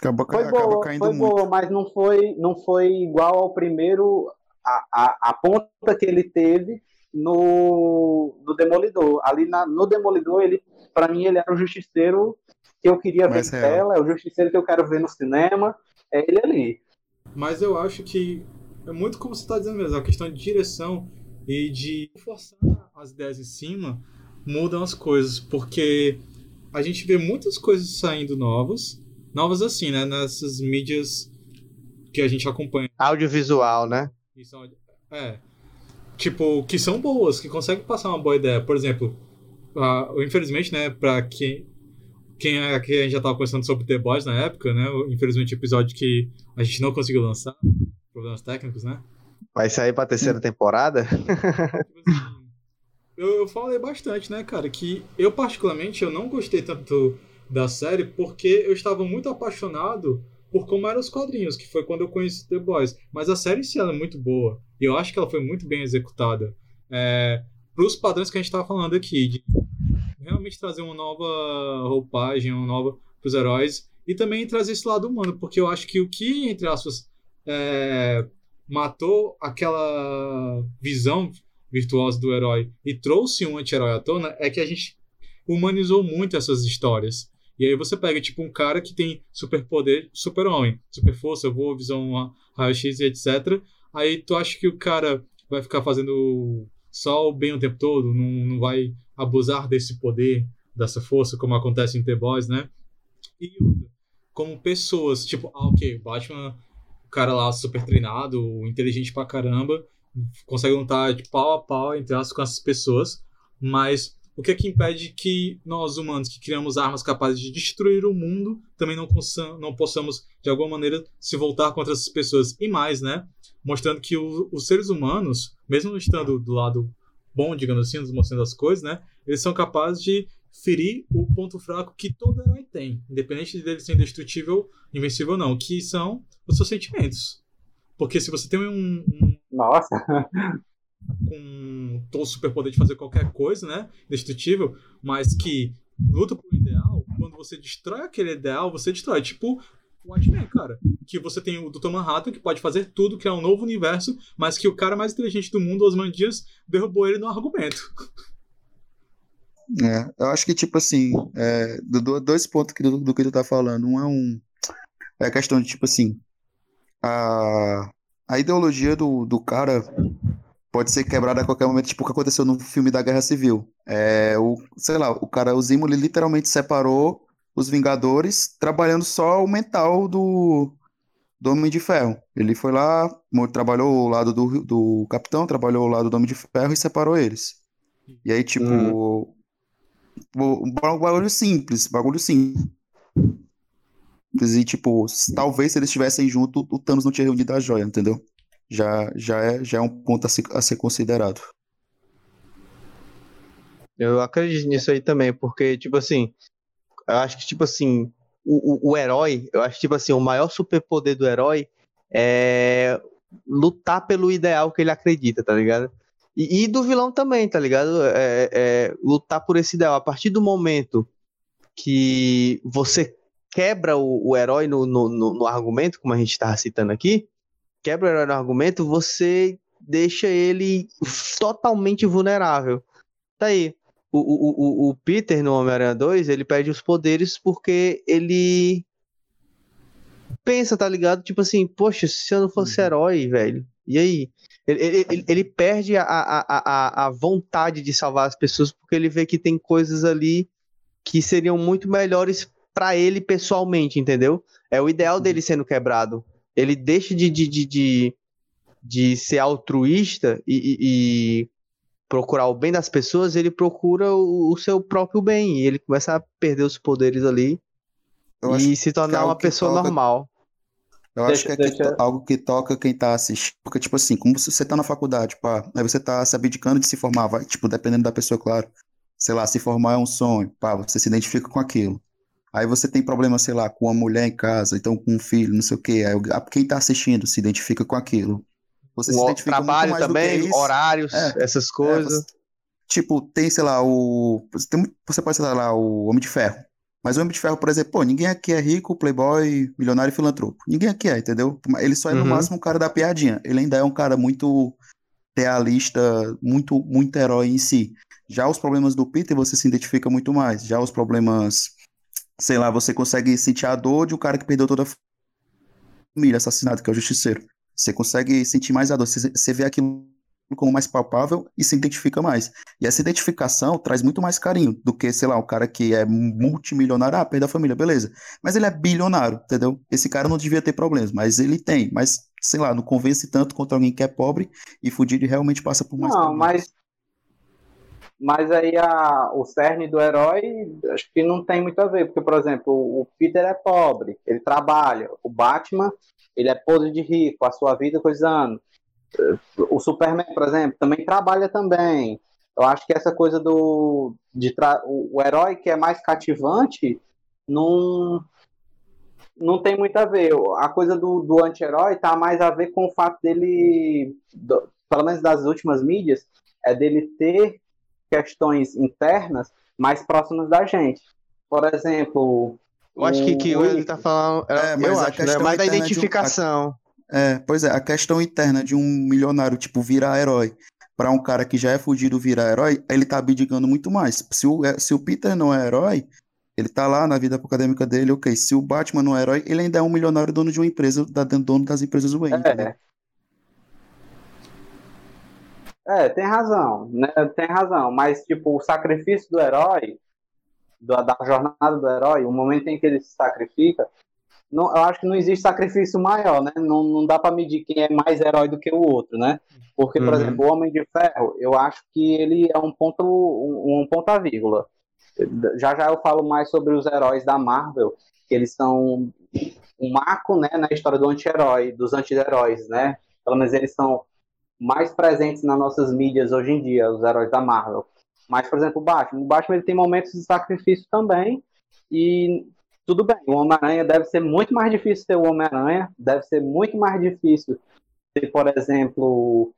Acaba, Foi acaba boa, caindo foi muito. boa, mas não foi, não foi igual ao primeiro, a, a, a ponta que ele teve no, no Demolidor. Ali na, no Demolidor, ele, para mim, ele era o justiceiro que eu queria ver real. tela, é o justiceiro que eu quero ver no cinema, é ele ali. Mas eu acho que é muito como você está dizendo mesmo, a questão de direção e de forçar as ideias em cima mudam as coisas, porque a gente vê muitas coisas saindo novas, novas assim, né, nessas mídias que a gente acompanha. Audiovisual, né? são- é, tipo, que são boas, que conseguem passar uma boa ideia. Por exemplo, infelizmente, né, para quem quem é que a gente já tava conversando sobre The Boys na época, né? Infelizmente, episódio que a gente não conseguiu lançar, problemas técnicos, né? Vai sair pra terceira temporada? Tipo assim, eu, eu falei bastante, né, cara, que eu particularmente eu não gostei tanto da série porque eu estava muito apaixonado por como eram os quadrinhos, que foi quando eu conheci The Boys. Mas a série em si ela é muito boa e eu acho que ela foi muito bem executada. É, para os padrões que a gente estava falando aqui, de realmente trazer uma nova roupagem, uma nova para os heróis e também trazer esse lado humano, porque eu acho que o que entre aspas é, matou aquela visão virtuosa do herói e trouxe um anti-herói à tona é que a gente humanizou muito essas histórias. E aí você pega, tipo, um cara que tem superpoder, super-homem, super força, voa, visão raio-x e etc. Aí tu acha que o cara vai ficar fazendo só o bem o tempo todo, não, não vai abusar desse poder, dessa força, como acontece em The Boys, né? E como pessoas, tipo, ah, ok, o Batman, o cara lá super treinado, inteligente pra caramba, consegue lutar de pau a pau, entre aspas, com essas pessoas, mas o que é que impede que nós, humanos, que criamos armas capazes de destruir o mundo, também não, não possamos, de alguma maneira, se voltar contra essas pessoas? E mais, né? Mostrando que o, os seres humanos, mesmo estando do lado bom, digamos assim, mostrando as coisas, né? Eles são capazes de ferir o ponto fraco que todo herói tem, independente dele ser indestrutível, invencível ou não, que são os seus sentimentos. Porque se você tem um, um Nossa, com todo o superpoder de fazer qualquer coisa, né? Destrutível, mas que luta por um ideal, quando você destrói aquele ideal, você destrói. Tipo Watchmen, cara. Que você tem o Dr. Manhattan, que pode fazer tudo, criar um novo universo, mas que o cara mais inteligente do mundo, Osman Dias, derrubou ele no argumento. É, eu acho que, tipo assim, é, do- do- dois pontos que, do, do que tu tá falando. Um é um. É a questão de, tipo assim, a, a ideologia do, do cara pode ser quebrada a qualquer momento, tipo o que aconteceu no filme da Guerra Civil. É, o, sei lá, o cara, o Zimo, ele literalmente separou os Vingadores, trabalhando só o mental do, do Homem de Ferro. Ele foi lá, trabalhou o lado do, do Capitão, trabalhou o lado do Homem de Ferro e separou eles. E aí, tipo, o- um ba- um bagulho simples, bagulho simples. E, tipo, talvez se eles estivessem juntos, o Thanos não tinha reunido a joia, entendeu? Já, já, é, já é um ponto a, se- a ser considerado. Eu acredito nisso aí também, porque, tipo assim, eu acho que, tipo assim, o, o, o herói, eu acho que, tipo assim, o maior superpoder do herói é lutar pelo ideal que ele acredita, tá ligado? E, e do vilão também, tá ligado? É, é lutar por esse ideal. A partir do momento que você quebra o, o herói no, no, no, no argumento, como a gente estava citando aqui, quebra o herói no argumento, você deixa ele totalmente vulnerável. Tá aí. O, o, o, Peter no Homem-Aranha 2, ele perde os poderes porque ele pensa, tá ligado? Tipo assim, poxa, se eu não fosse Uhum. herói, velho, e aí? Ele, ele, ele- perde a, a, a, a vontade de salvar as pessoas porque ele vê que tem coisas ali que seriam muito melhores pra ele pessoalmente, entendeu? É o ideal dele sendo quebrado. Ele deixa de, de, de, de, de ser altruísta e, e- e procurar o bem das pessoas, ele procura o, o seu próprio bem. E ele começa a perder os poderes ali Eu e se tornar é uma pessoa toca- normal. eu Deixa- acho que é que deixa- to- algo que toca quem tá assistindo. Porque, tipo assim, como você tá na faculdade, pá, aí você tá se abdicando de se formar, vai, tipo, dependendo da pessoa, claro. Sei lá, se formar é um sonho, pá, você se identifica com aquilo. Aí você tem problema, sei lá, com uma mulher em casa, então com um filho, não sei o quê. Aí quem tá assistindo se identifica com aquilo. Você se identifica muito trabalho mais do que também, horários, É, essas É, coisas. você- tipo, tem, sei lá, o. Você, tem- você pode citar lá o Homem de Ferro. Mas o Homem de Ferro, por exemplo, pô, ninguém aqui é rico, playboy, milionário e filantropo. Ninguém aqui é, entendeu? Ele só é no Uhum. máximo um cara da piadinha. Ele ainda é um cara muito realista, muito, muito herói em si. Já os problemas do Peter você se identifica muito mais. Já os problemas, sei lá, você consegue sentir a dor de um cara que perdeu toda a família, assassinado, que é o Justiceiro. Você consegue sentir mais a dor. Você, você vê aquilo como mais palpável e se identifica mais. E essa identificação traz muito mais carinho do que, sei lá, um cara que é multimilionário, ah, perdeu a família, beleza. Mas ele é bilionário, entendeu? Esse cara não devia ter problemas, mas ele tem. Mas, sei lá, não convence tanto contra alguém que é pobre e fudido e realmente passa por mais Não, problemas. mas. Mas aí a, o cerne do herói acho que não tem muito a ver, porque, por exemplo, o Peter é pobre, ele trabalha. O Batman, ele é podre de rico, a sua vida coisando. O Superman, por exemplo, também trabalha também. Eu acho que essa coisa do. De tra... o, herói que é mais cativante não. Não tem muito a ver. A coisa do, do anti-herói tá mais a ver com o fato dele, do- pelo menos das últimas mídias, é dele ter questões internas mais próximas da gente. Por exemplo. Eu acho que, que o- ele tá falando. É, mas eu a acho, né? questão Mais da de um- identificação. É, pois é, a questão interna de um milionário, tipo, virar herói, pra um cara que já é fudido virar herói, ele tá abdicando muito mais. Se o, é, se o Peter não é herói, ele tá lá na vida acadêmica dele, ok. Se o Batman não é herói, ele ainda é um milionário dono de uma empresa, da- dono das empresas Wayne, entendeu? É. É, tem razão, né? Tem razão, mas tipo, o sacrifício do herói, do- da jornada do herói, o momento em que ele se sacrifica, não, eu acho que não existe sacrifício maior, né? Não, não dá pra medir quem é mais herói do que o outro, né? Porque, por Uhum. exemplo, o Homem de Ferro, eu acho que ele é um ponto, um, um ponto a vírgula. Já já eu falo mais sobre os heróis da Marvel, que eles são um marco, né, na história do anti-herói, dos anti-heróis, né? Pelo menos eles são mais presentes nas nossas mídias hoje em dia, os heróis da Marvel. Mas, por exemplo, o Batman. O Batman ele tem momentos de sacrifício também. E tudo bem, o Homem-Aranha deve ser muito mais difícil ter o Homem-Aranha. Deve ser muito mais difícil ter, por exemplo,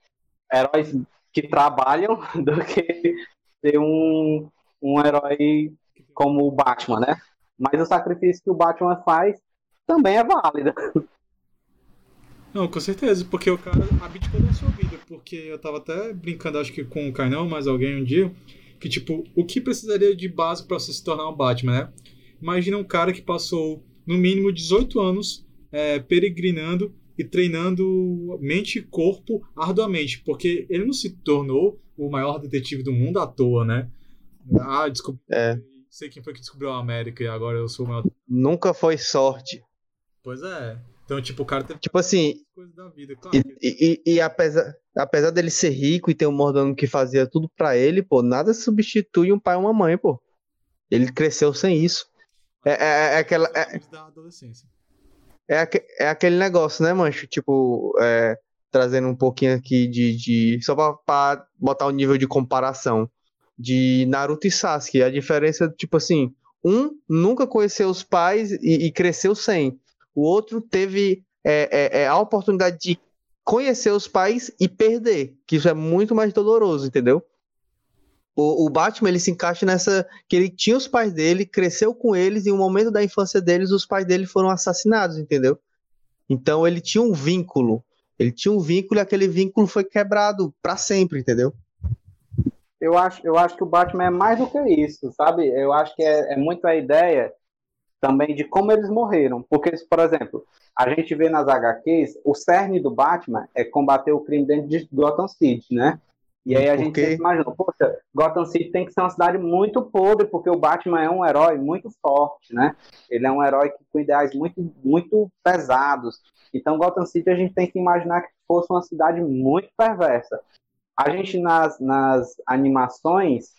heróis que trabalham do que ter um, um herói como o Batman, né? Mas o sacrifício que o Batman faz também é válido. Não, com certeza, porque o cara abdicou da sua vida. Porque eu tava até brincando, acho que com o Carnão, mais alguém um dia, que tipo, o que precisaria de base pra você se tornar um Batman, né? Imagina um cara que passou no mínimo 18 anos é, peregrinando e treinando mente e corpo arduamente, porque ele não se tornou o maior detetive do mundo à toa, né? Ah, descobri. É. Sei quem foi que descobriu a América e agora eu sou o maior. Nunca foi sorte. Pois é. Então, tipo, o cara teve Tipo assim, coisas da vida. Claro, E, que- e, e- apesar, apesar dele ser rico e ter um mordomo que fazia tudo pra ele, pô, nada substitui um pai e uma mãe, pô. Ele cresceu sem isso. É, é, é aquela, é, é, aque- é aquele negócio, né, mancho? Tipo, é, trazendo um pouquinho aqui de. de só pra, pra botar um nível de comparação. De Naruto e Sasuke. A diferença, tipo assim, um nunca conheceu os pais e, e cresceu sem. O outro teve é, é, é, a oportunidade de conhecer os pais e perder. Que isso é muito mais doloroso, entendeu? O, o Batman, ele se encaixa nessa. Que ele tinha os pais dele, cresceu com eles, e um momento da infância deles, os pais dele foram assassinados, entendeu? Então ele tinha um vínculo. Ele tinha um vínculo e aquele vínculo foi quebrado pra sempre, entendeu? Eu acho, eu acho que o Batman é mais do que isso, sabe? Eu acho que é, é muito a ideia também de como eles morreram. Porque, por exemplo, a gente vê nas HQs, o cerne do Batman é combater o crime dentro de Gotham City, né? E aí a gente sempre imagina, poxa, Gotham City tem que ser uma cidade muito podre, porque o Batman é um herói muito forte, né? Ele é um herói que, com ideais muito, muito pesados. Então, Gotham City a gente tem que imaginar que fosse uma cidade muito perversa. A gente, nas, nas animações,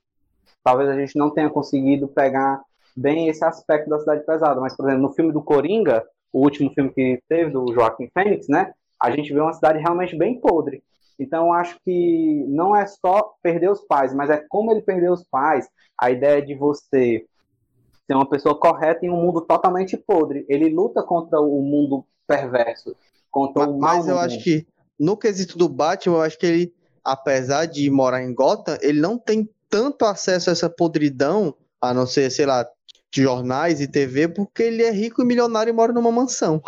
talvez a gente não tenha conseguido pegar bem esse aspecto da cidade pesada, mas, por exemplo, no filme do Coringa, o último filme que teve, do Joaquim Fênix, né? A gente vê uma cidade realmente bem podre. Então, acho que não é só perder os pais, mas é como ele perdeu os pais. A ideia de você ser uma pessoa correta em um mundo totalmente podre. Ele luta contra o mundo perverso, contra o mal Mas eu acho que no quesito do Batman, eu acho que ele, apesar de morar em Gotham, ele não tem tanto acesso a essa podridão, a não ser, sei lá, de jornais e TV, porque ele é rico e milionário e mora numa mansão.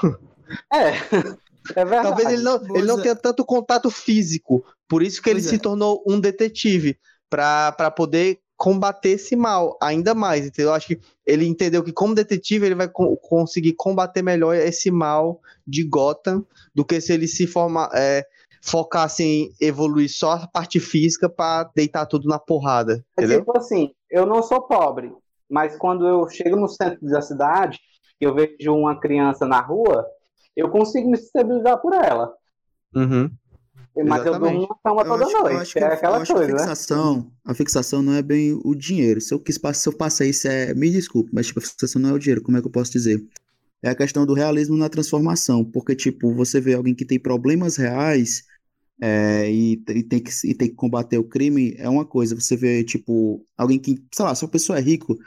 É, é verdade. Talvez ele não, ele não é. tenha tanto contato físico. Por isso que ele Pois se é. tornou um detetive. para poder combater esse mal ainda mais. Entendeu? Eu acho que ele entendeu que, como detetive, ele vai co- conseguir combater melhor esse mal de Gotham do que se ele se forma, é, focasse em evoluir só a parte física para deitar tudo na porrada. É Entendeu? tipo assim, eu não sou pobre, mas quando eu chego no centro da cidade, eu vejo uma criança na rua, eu consigo me sensibilizar por ela. Uhum. Mas eu Exatamente. durmo na cama Eu toda acho, eu noite, é eu aquela coisa, a né? fixação, a fixação não é bem o dinheiro. Se eu quis se eu passei isso é, me desculpe, mas tipo, a fixação não é o dinheiro, como é que eu posso dizer? É a questão do realismo na transformação, porque tipo, você vê alguém que tem problemas reais é, e, e tem que, e tem que combater o crime, é uma coisa. Você vê, tipo, alguém que, sei lá, se a pessoa é rico,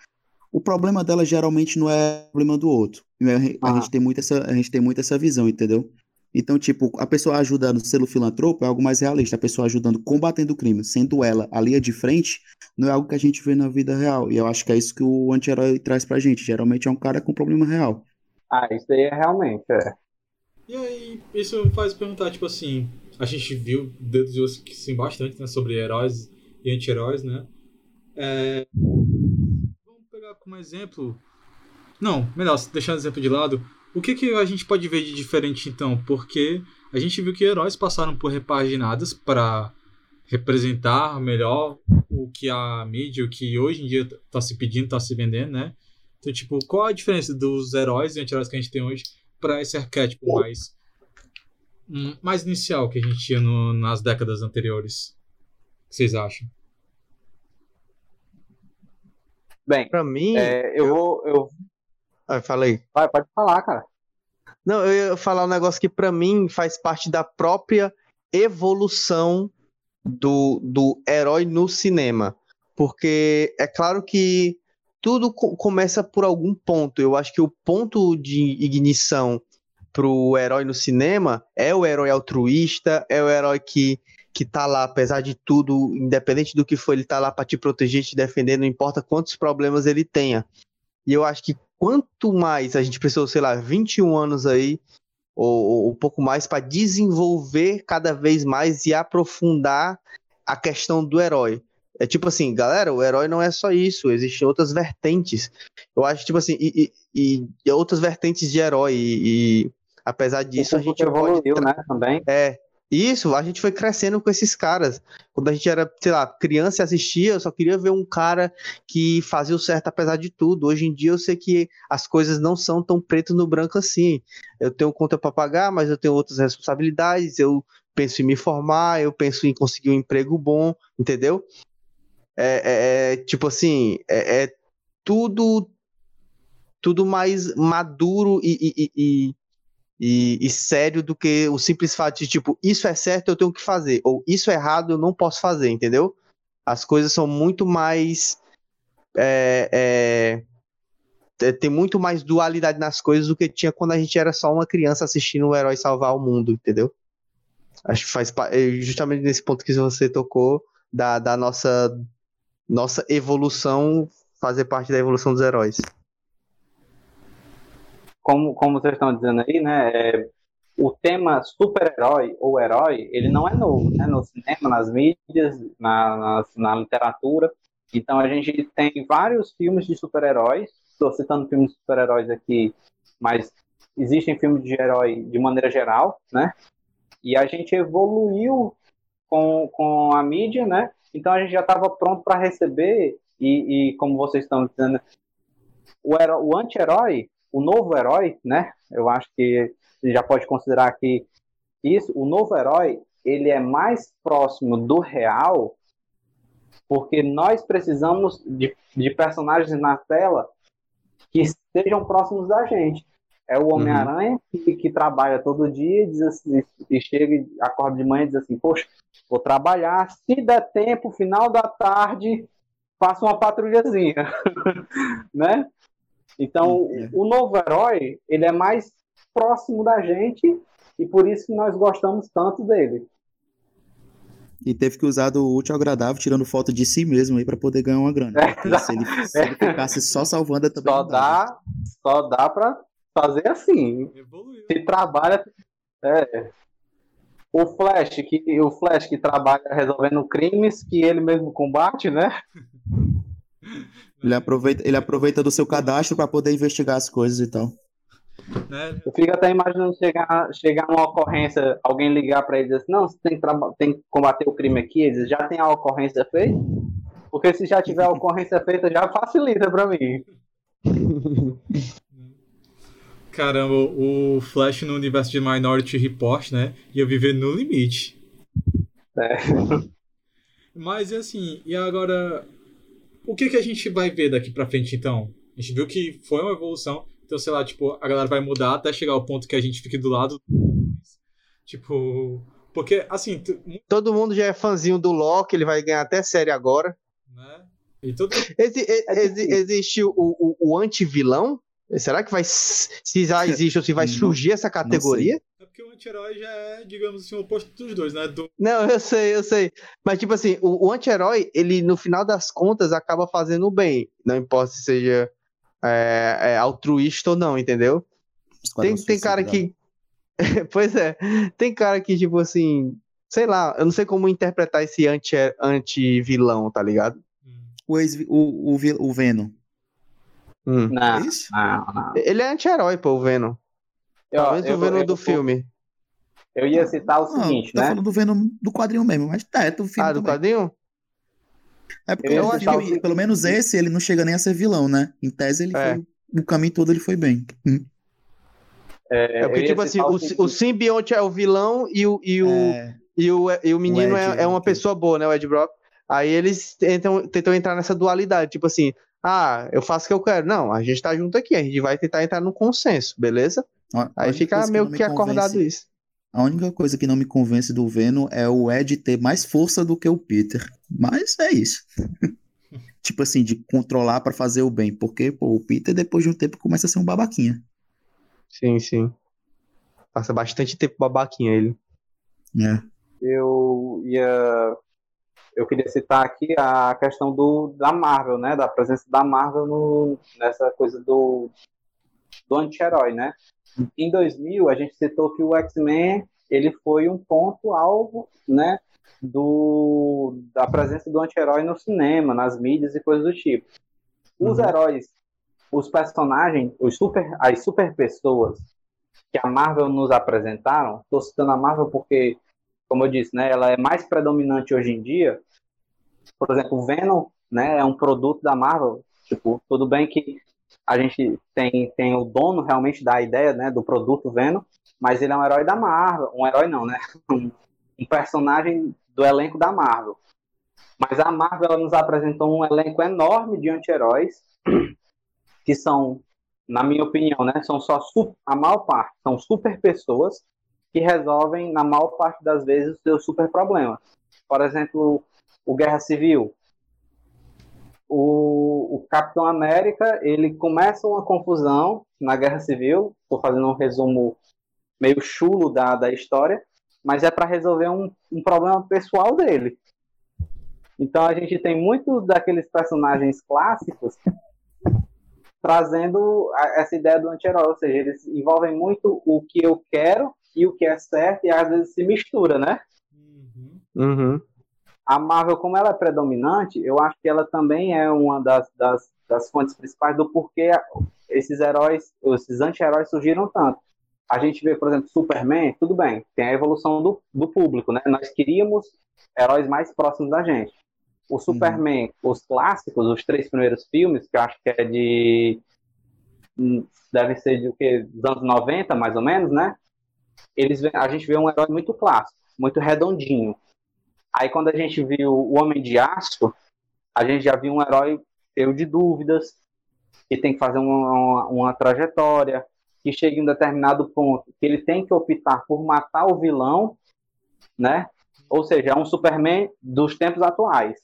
o problema dela geralmente não é o problema do outro. E A, Ah. gente tem muito essa, a gente tem muito essa visão, entendeu? Então, tipo, a pessoa ajudando selo filantropo é algo mais realista. A pessoa ajudando, combatendo o crime, sendo ela a linha de frente, não é algo que a gente vê na vida real. E eu acho que é isso que o anti-herói traz pra gente. Geralmente é um cara com problema real. Ah, isso aí é realmente, é. E aí, isso me faz perguntar, tipo assim, a gente viu, deduziu assim bastante, né, sobre heróis e anti-heróis, né? É, como exemplo. Não, melhor, deixando o exemplo de lado. O que, que a gente pode ver de diferente então? Porque a gente viu que heróis passaram por repaginadas para representar melhor o que a mídia, o que hoje em dia está se pedindo, está se vendendo, né? Então, tipo, qual a diferença dos heróis e anti-heróis que a gente tem hoje para esse arquétipo mais hum, mais inicial que a gente tinha no- nas décadas anteriores? O que vocês acham? Bem, Pra mim. é, eu vou. Eu... Ah, falei. Vai, pode falar, cara. Não, eu ia falar um negócio que pra mim faz parte da própria evolução do, do herói no cinema. Porque é claro que tudo co- começa por algum ponto. Eu acho que o ponto de ignição pro herói no cinema é o herói altruísta, é o herói que, que tá lá, apesar de tudo, independente do que for, ele tá lá pra te proteger, te defender, não importa quantos problemas ele tenha. E eu acho que quanto mais a gente precisou, sei lá, 21 anos aí, ou, ou um pouco mais, para desenvolver cada vez mais e aprofundar a questão do herói. É tipo assim, galera, o herói não é só isso, existem outras vertentes. Eu acho, tipo assim, e, e- e outras vertentes de herói. E, e apesar disso, a gente público pode evoluiu, né, também. é, isso, a gente foi crescendo com esses caras. Quando a gente era, sei lá, criança e assistia, eu só queria ver um cara que fazia o certo apesar de tudo. Hoje em dia eu sei que as coisas não são tão preto no branco assim. Eu tenho conta para pagar, mas eu tenho outras responsabilidades. Eu penso em me formar, eu penso em conseguir um emprego bom, entendeu? É, é- é, tipo assim, é, é tudo tudo mais maduro e- e- e- e e, sério do que o simples fato de, tipo, isso é certo, eu tenho que fazer, ou isso é errado, eu não posso fazer, entendeu? As coisas são muito mais. é, é, é, tem muito mais dualidade nas coisas do que tinha quando a gente era só uma criança assistindo o herói salvar o mundo, entendeu? Acho que faz é justamente nesse ponto que você tocou da, da nossa, nossa evolução fazer parte da evolução dos heróis. Como, como vocês estão dizendo aí, né, é, o tema super-herói ou herói, ele não é novo, né, no cinema, nas mídias, na, nas- na literatura. Então a gente tem vários filmes de super-heróis, estou citando filmes de super-heróis aqui, mas existem filmes de herói de maneira geral, né, e a gente evoluiu com, com a mídia, né, então a gente já estava pronto para receber, e, e como vocês estão dizendo, o, o anti-herói, o novo herói, né? Eu acho que já pode considerar que isso, o novo herói, ele é mais próximo do real, porque nós precisamos de, de personagens na tela que estejam próximos da gente. É o Homem-Aranha que, que trabalha todo dia e, diz assim, e chega, e acorda de manhã e diz assim, poxa, vou trabalhar, se der tempo, final da tarde, faço uma patrulhazinha, né? Então, É. o novo herói, ele é mais próximo da gente e por isso que nós gostamos tanto dele. E teve que usar do útil ao agradável, tirando foto de si mesmo aí pra poder ganhar uma grana. É, se, ele, se ele ficasse só salvando, também Só dá, só dá pra fazer assim. Evoluiu. Se trabalha. É. O Flash, que, o Flash que trabalha resolvendo crimes que ele mesmo combate, né? Ele aproveita, ele aproveita do seu cadastro pra poder investigar as coisas e tal. Né? Eu fico até imaginando chegar, chegar numa ocorrência, alguém ligar pra ele e dizer assim, não, você tem que, tem que combater o crime aqui, eles já tem a ocorrência feita? Porque se já tiver a ocorrência feita, já facilita pra mim. Caramba, o Flash no universo de Minority Report, né? Ia viver no limite. É. Mas e assim, e agora. O que, que a gente vai ver daqui pra frente então? A gente viu que foi uma evolução. Então, sei lá, tipo, a galera vai mudar até chegar ao ponto que a gente fique do lado. Tipo. Porque, assim, tu- Todo mundo já é fãzinho do Loki, ele vai ganhar até série agora. né? E todo. É existe o, o, o anti-vilão? Será que vai. Se já existe ou se vai surgir essa categoria? É porque o anti-herói já é, digamos assim, o oposto dos dois, né? Do... Não, eu sei, eu sei. Mas, tipo assim, o, o anti-herói, ele, no final das contas, acaba fazendo o bem. Não importa se seja é, é, altruísta ou não, entendeu? Tem, Esquadrão tem cara que. pois é. Tem cara que, tipo assim. Sei lá, eu não sei como interpretar esse anti- anti-vilão, tá ligado? Hum. O, ex, o, o, o Venom. Hum. Não, É isso? não, não. Ele é anti-herói, pô, o Venom. Eu, Talvez eu- o Venom eu- do filme. Eu ia citar o Não, seguinte, tá né? falando do Venom do quadrinho mesmo, mas tá, é do filme Ah, do também. quadrinho? É porque Eu eu acho que, o- pelo menos esse, ele não chega nem a ser vilão, né? Em tese, ele É. foi. O caminho todo ele foi bem. Hum. É, É porque, eu tipo assim, o, o simbionte é o vilão e o, e o, É, e o, e o menino Ed, é, é uma pessoa boa, né? O Ed Brock. Aí eles tentam, tentam entrar nessa dualidade, tipo assim, ah, eu faço o que eu quero. Não, a gente tá junto aqui, a gente vai tentar entrar no consenso, beleza? A- a Aí única fica coisa meio não me que acordado convence- isso. A única coisa que não me convence do Venom é o Ed ter mais força do que o Peter. Mas é isso. tipo assim, de controlar pra fazer o bem. Porque, pô, o Peter, depois de um tempo, começa a ser um babaquinha. Sim, sim. Passa bastante tempo babaquinha ele. É. eu ia eu queria citar aqui a questão do da Marvel, né, da presença da Marvel no, nessa coisa do do anti-herói, né? Em 2000 a gente citou que o X-Men ele foi um ponto alvo, né, do da presença do anti-herói no cinema, nas mídias e coisas do tipo. Os Uhum. heróis, os personagens, os super as super pessoas que a Marvel nos apresentaram, estou citando a Marvel porque como eu disse, né, ela é mais predominante hoje em dia. Por exemplo, o Venom, né, é um produto da Marvel. Tipo, tudo bem que a gente tem, tem o dono realmente da ideia, né, do produto Venom, mas ele é um herói da Marvel, um herói não, né, um, personagem do elenco da Marvel. Mas a Marvel ela nos apresentou um elenco enorme de anti-heróis que são, na minha opinião, né, são só a maior parte são super pessoas que resolvem, na maior parte das vezes, os seus super problemas. Por exemplo, o Guerra Civil. O, o Capitão América, ele começa uma confusão na Guerra Civil, estou fazendo um resumo meio chulo da, da história, mas é para resolver um, um problema pessoal dele. Então a gente tem muitos daqueles personagens clássicos trazendo a- essa ideia do anti-herói, ou seja, eles envolvem muito o que eu quero e o que é certo e às vezes se mistura, né? Uhum. Uhum. A Marvel, como ela é predominante, eu acho que ela também é uma das, das, das fontes principais do porquê esses heróis, esses anti-heróis surgiram tanto. A gente vê, por exemplo, Superman, tudo bem, tem a evolução do, do público, né? Nós queríamos heróis mais próximos da gente. O Superman, os clássicos, os três primeiros filmes, que eu acho que é de. devem ser de o quê? Dos anos 90, mais ou menos, né? Eles, a gente vê um herói muito clássico, muito redondinho. Aí quando a gente viu o Homem de Aço, a gente já viu um herói cheio de dúvidas, que tem que fazer uma, uma, uma trajetória, que chega em um determinado ponto, que ele tem que optar por matar o vilão, né? Ou seja, é um Superman dos tempos atuais.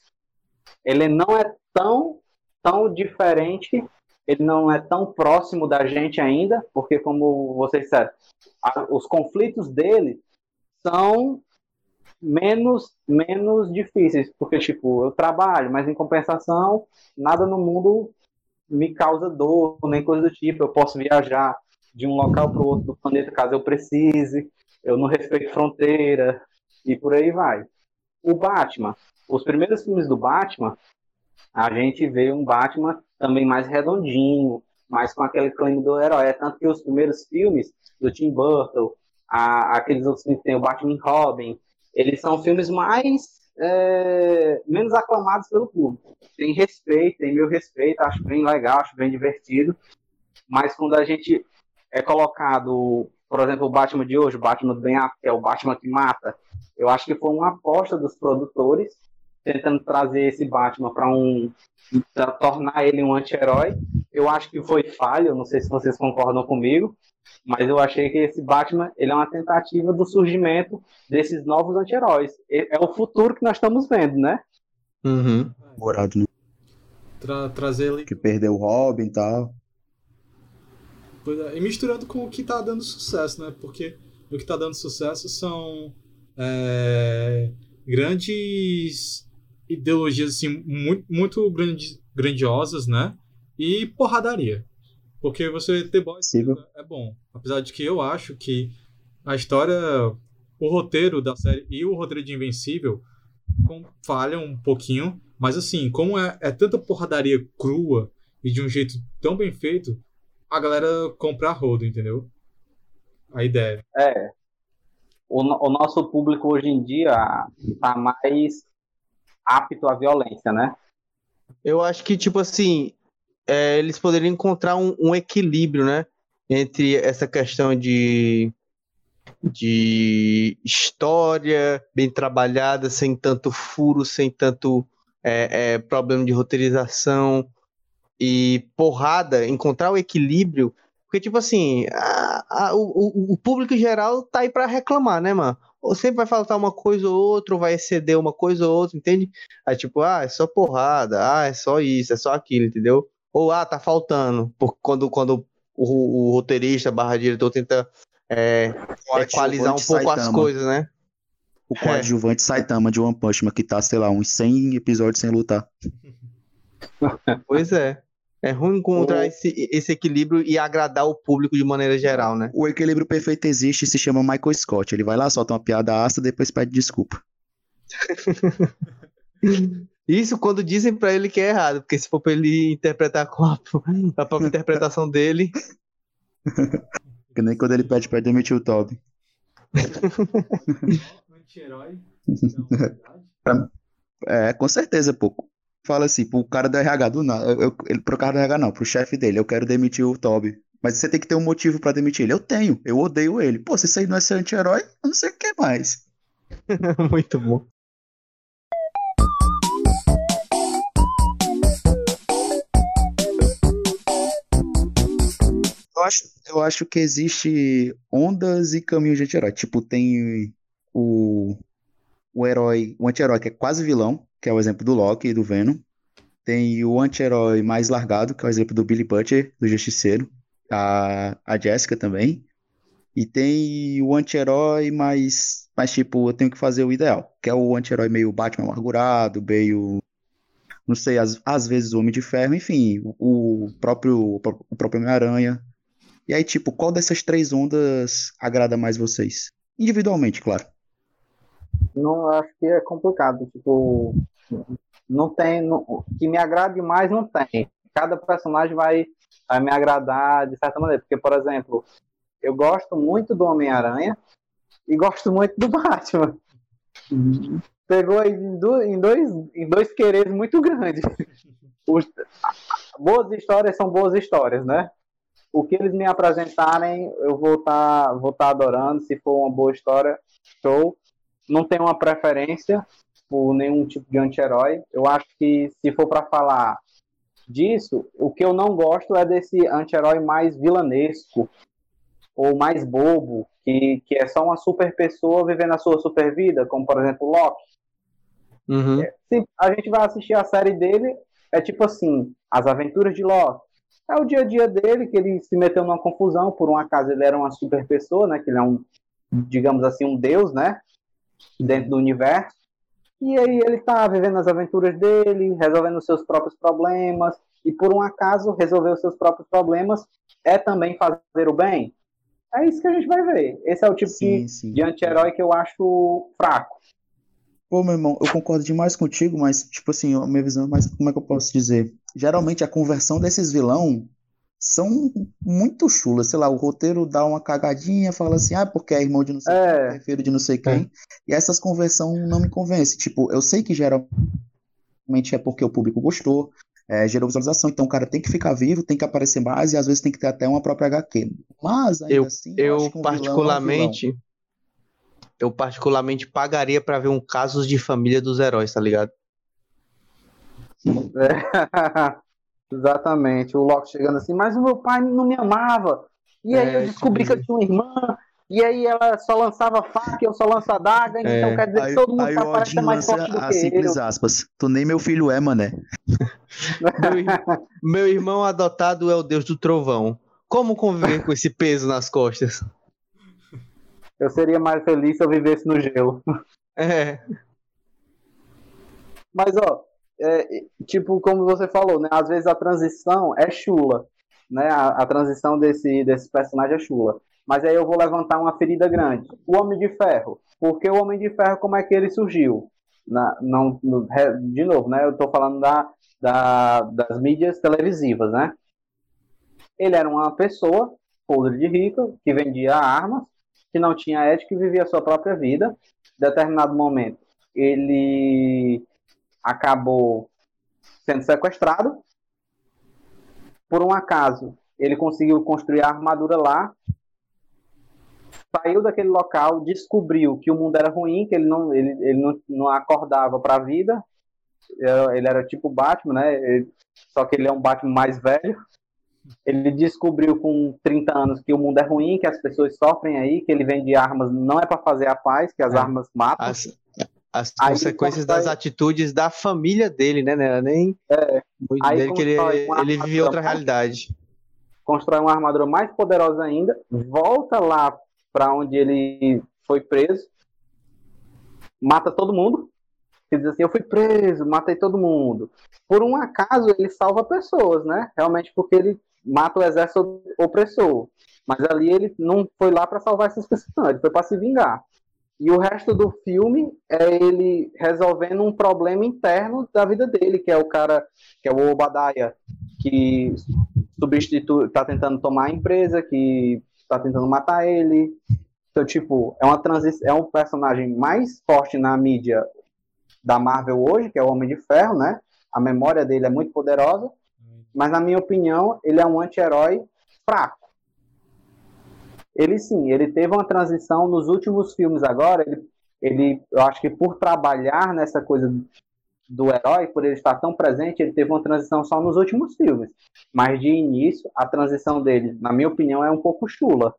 Ele não é tão, tão diferente ele não é tão próximo da gente ainda, porque como vocês disseram, os conflitos dele são menos menos difíceis, porque tipo, eu trabalho, mas em compensação, nada no mundo me causa dor, nem coisa do tipo, eu posso viajar de um local para o outro do planeta caso eu precise, eu não respeito fronteira e por aí vai. O Batman, os primeiros filmes do Batman, a gente vê um Batman também mais redondinho, mais com aquele clima do herói. É tanto que os primeiros filmes do Tim Burton, a- aqueles outros filmes que tem o Batman Robin, eles são filmes mais é, menos aclamados pelo público. Tem respeito, tem meu respeito, acho bem legal, acho bem divertido. Mas quando a gente é colocado, por exemplo, o Batman de hoje, o Batman do Ben Affleck, que é o Batman que mata, eu acho que foi uma aposta dos produtores tentando trazer esse Batman para um pra tornar ele um anti-herói. Eu acho que foi falho, não sei se vocês concordam comigo, mas eu achei que esse Batman ele é uma tentativa do surgimento desses novos anti-heróis. É o futuro que nós estamos vendo, né? Uhum. Morado, né? Tra- trazer ele. Que perdeu o Robin e tal. Pois é, E misturando com o que tá dando sucesso, né? Porque o que tá dando sucesso são é, grandes ideologias assim, muito, muito grandi- grandiosas, né? E porradaria. Porque você ter boys Possível. é bom. Apesar de que eu acho que a história, o roteiro da série e o roteiro de Invencível falham um pouquinho. Mas assim, como é, é tanta porradaria crua e de um jeito tão bem feito, a galera compra a rodo, entendeu? A ideia. É. O, o nosso público hoje em dia tá mais apto à violência, né? Eu acho que, tipo assim, é, eles poderiam encontrar um, um equilíbrio, né? Entre essa questão de, de história bem trabalhada, sem tanto furo, sem tanto é, é, problema de roteirização e porrada, encontrar o equilíbrio. Porque, tipo assim, a- a- o, o- público geral tá aí pra reclamar, né, mano? Ou sempre vai faltar uma coisa ou outra, ou vai exceder uma coisa ou outra, entende? Aí, tipo, ah, é só porrada, ah, é só isso, é só aquilo, entendeu? Ou, ah, tá faltando. Por, quando, quando o, o roteirista barra diretor tenta é, equalizar um pouco as Saitama. coisas, né? O coadjuvante Saitama de One Punch Man, que tá, sei lá, uns 100 episódios sem lutar. Pois é. É ruim encontrar O- esse, esse equilíbrio e agradar o público de maneira geral, né? O equilíbrio perfeito existe e se chama Michael Scott. Ele vai lá, solta uma piada ácida, depois pede desculpa. Isso quando dizem pra ele que é errado, porque se for pra ele interpretar com a, a própria interpretação dele, Que nem quando ele pede pra demitir o Toby. Anti-herói. É, com certeza, pô. Fala assim, pro cara do RH do nada. eu- eu- pro cara do RH não, pro chefe dele, eu quero demitir o Toby. Mas você tem que ter um motivo pra demitir ele. Eu tenho, eu odeio ele. Pô, se isso aí não é ser anti-herói, eu não sei o que mais. muito bom. Eu acho, eu acho que existe ondas e caminhos de anti-herói. Tipo, tem o, o herói, o anti-herói que é quase vilão, que é o exemplo do Loki e do Venom. Tem o anti-herói mais largado, que é o exemplo do Billy Butcher, do Justiceiro. A, a Jessica também. E tem o anti-herói mais, mais tipo, eu tenho que fazer o ideal, que é o anti-herói meio Batman amargurado, meio, não sei, às, às vezes o Homem de Ferro, enfim, o, o próprio, o próprio Homem-Aranha. E aí, tipo, qual dessas três ondas agrada mais vocês? Individualmente, claro. Não acho que é complicado. Tipo, não tem. Não, que me agrade mais, não tem. Cada personagem vai, vai me agradar de certa maneira. Porque, por exemplo, eu gosto muito do Homem-Aranha e gosto muito do Batman. Pegou em dois, em dois quereres muito grandes. Os- boas histórias são boas histórias, né? O que eles me apresentarem, eu vou estar vou tá adorando. Se for uma boa história, show não tenho uma preferência por nenhum tipo de anti-herói. Eu acho que se for para falar disso, o que eu não gosto é desse anti-herói mais vilanesco ou mais bobo, que, que é só uma super pessoa vivendo a sua super vida, como por exemplo Loki. Uhum. Se a gente vai assistir a série dele, é tipo assim, as aventuras de Loki. É o dia a dia dele, que ele se meteu numa confusão, por um acaso ele era uma super pessoa, né? Que ele é um, digamos assim, um deus, né? Dentro do universo. E aí ele tá vivendo as aventuras dele, resolvendo os seus próprios problemas, e por um acaso resolver os seus próprios problemas é também fazer o bem. É isso que a gente vai ver. Esse é o tipo Sim, de, sim. de anti-herói que eu acho fraco. Pô, meu irmão, eu concordo demais contigo, mas, tipo assim, a minha visão é mais, como é que eu posso dizer? Geralmente a conversão desses vilão são muito chulas, sei lá, o roteiro dá uma cagadinha, fala assim, ah, porque é irmão de não sei É. quem, é filho de não sei quem, e essas conversão não me convence. Tipo, eu sei que geralmente é porque o público gostou, é, gerou visualização, então o cara tem que ficar vivo, tem que aparecer mais, e às vezes tem que ter até uma própria HQ. Mas, ainda Eu, assim, eu acho que um vilão é um particularmente. Eu particularmente pagaria pra ver um Casos de Família dos Heróis, tá ligado? É. Exatamente. O Loki chegando assim, mas o meu pai não me amava. E aí É, eu descobri que eu tinha uma irmã. E aí ela só lançava faca e eu só lanço adaga. É. Então quer dizer que todo mundo aí tá Odin mais lança forte do que simples eu. aspas. Tu nem meu filho é, mané. Meu, meu irmão adotado é o deus do trovão. Como conviver com esse peso nas costas? Eu seria mais feliz se eu vivesse no gelo. É, Mas, ó, é, tipo, como você falou, né? Às vezes a transição é chula, né? A, a transição desse, desse personagem é chula. Mas aí eu vou levantar uma ferida grande. O Homem de Ferro. Porque o Homem de Ferro, como é que ele surgiu? Na, não, no- de novo, né? Eu tô falando da, da, das mídias televisivas, né? Ele era uma pessoa podre de rico, que vendia armas, que não tinha ética e vivia a sua própria vida. Em determinado momento, ele acabou sendo sequestrado. Por um acaso, ele conseguiu construir a armadura lá. Saiu daquele local, descobriu que o mundo era ruim, que ele não, ele, ele não, não acordava para a vida. Ele era tipo Batman, né? Ele- só que ele é um Batman mais velho. Ele descobriu com 30 anos que o mundo é ruim, que as pessoas sofrem aí, que ele vende armas não é para fazer a paz, que as É. armas matam. as, as Aí consequências das atitudes da família dele, né? né? Nem muito Aí dele que ele, ele vive outra realidade. constrói uma armadura mais poderosa ainda, volta lá para onde ele foi preso, mata todo mundo, e diz assim, eu fui preso, matei todo mundo. Por um acaso ele salva pessoas, né? Realmente porque ele mata o exército opressor. Mas ali ele não foi lá para salvar essas pessoas, não, ele foi para se vingar. E o resto do filme é ele resolvendo um problema interno da vida dele, que é o cara, que é o Obadiah, que substitui, tá tentando tomar a empresa, que tá tentando matar ele. Então, tipo, é uma transição, é um personagem mais forte na mídia da Marvel hoje, que é o Homem de Ferro, né? A memória dele é muito poderosa, mas na minha opinião, ele é um anti-herói fraco. Ele sim, ele teve uma transição nos últimos filmes agora, ele, ele eu acho que por trabalhar nessa coisa do herói, por ele estar tão presente, ele teve uma transição só nos últimos filmes. Mas de início, a transição dele, na minha opinião, é um pouco chula.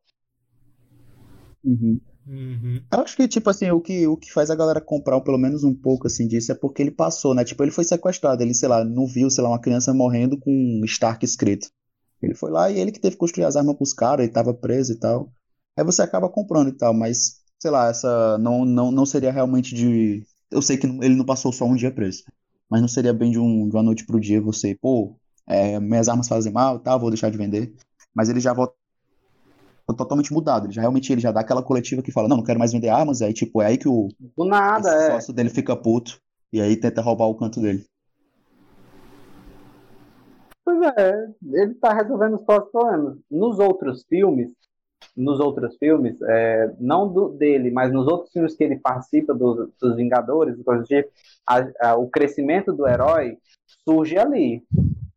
Uhum. Uhum. Eu acho que, tipo assim, o que, o que faz a galera comprar pelo menos um pouco, assim, disso é porque ele passou, né? Tipo, ele foi sequestrado, ele, sei lá, não viu, sei lá, uma criança morrendo com um Stark escrito. Ele foi lá e ele que teve que construir as armas pros caras, ele tava preso e tal. Aí você acaba comprando e tal, mas, sei lá, essa não, não, não seria realmente de... Eu sei que ele não passou só um dia preso, mas não seria bem de, um, de uma noite pro dia você, pô, é, minhas armas fazem mal e tal, vou deixar de vender. Mas ele já volta totalmente mudado. Ele já realmente ele já dá aquela coletiva que fala, não, não quero mais vender armas, aí tipo, é aí que o Do nada, é. sócio dele fica puto e aí tenta roubar o canto dele. Pois é, ele tá resolvendo os próprios problemas. Nos outros filmes, nos outros filmes, é, não do, dele, mas nos outros filmes que ele participa dos, dos Vingadores, tipo, a- a- o crescimento do herói surge ali.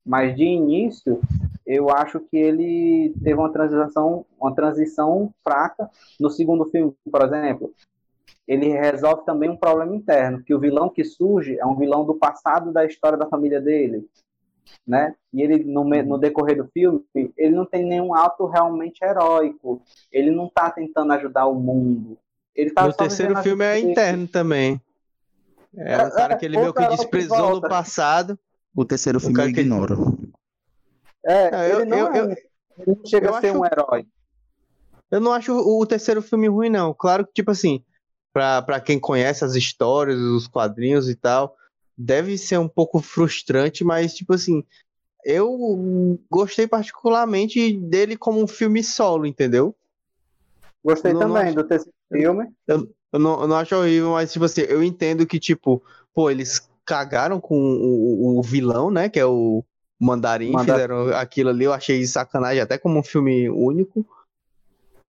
Mas de início, eu acho que ele teve uma transição, uma transição fraca. No segundo filme, por exemplo, ele resolve também um problema interno, que o vilão que surge é um vilão do passado da história da família dele né? E ele no, no decorrer do filme, ele não tem nenhum ato realmente heróico. Ele não tá tentando ajudar o mundo. Ele tá No terceiro filme é interno também. É um É, cara é, que ele meio outro que herói que desprezou no passado. O terceiro O filme cara ele- ignoro. É, É, eu- ele não, eu- é eu- um- ele não chega eu a ser acho- um herói. Eu não acho o, o terceiro filme ruim, não. Claro que, tipo assim, pra, pra quem conhece as histórias, os quadrinhos e tal, deve ser um pouco frustrante, mas, tipo assim, eu gostei particularmente dele como um filme solo, entendeu? Gostei Não- não também acho- do terceiro filme. Eu não, eu não acho horrível, mas, tipo assim, eu entendo que, tipo, pô, eles cagaram com o, o- vilão, né? Que é o Mandarim, Mandarim. fizeram aquilo ali, eu achei sacanagem, até como um filme único.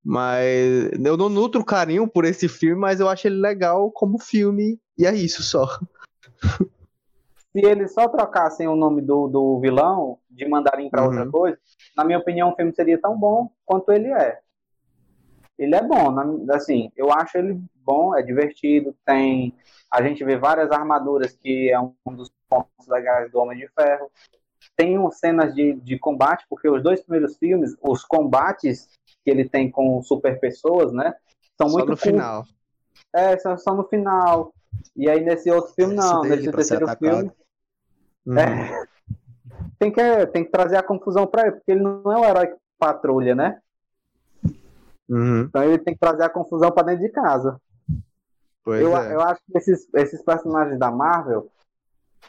Mas eu não nutro carinho por esse filme, mas eu acho ele legal como filme, e é isso só. Se eles só trocassem o nome do, do vilão de mandarim para outra Uhum. coisa, na minha opinião, o filme seria tão bom quanto ele é. Ele é bom, assim, eu acho ele bom, é divertido, tem. A gente vê várias armaduras, que é um dos pontos legais do Homem de Ferro. Tem cenas de, de combate, porque os dois primeiros filmes, os combates que ele tem com super pessoas, né? São só muito no cool. final. É, são só no final. E aí nesse outro filme, não. Nesse terceiro filme. Uhum. É. Tem que, tem que trazer a confusão pra ele, porque ele não é um herói que patrulha, né? Uhum. Então ele tem que trazer a confusão pra dentro de casa. Pois Eu, é. eu acho que esses, esses personagens da Marvel,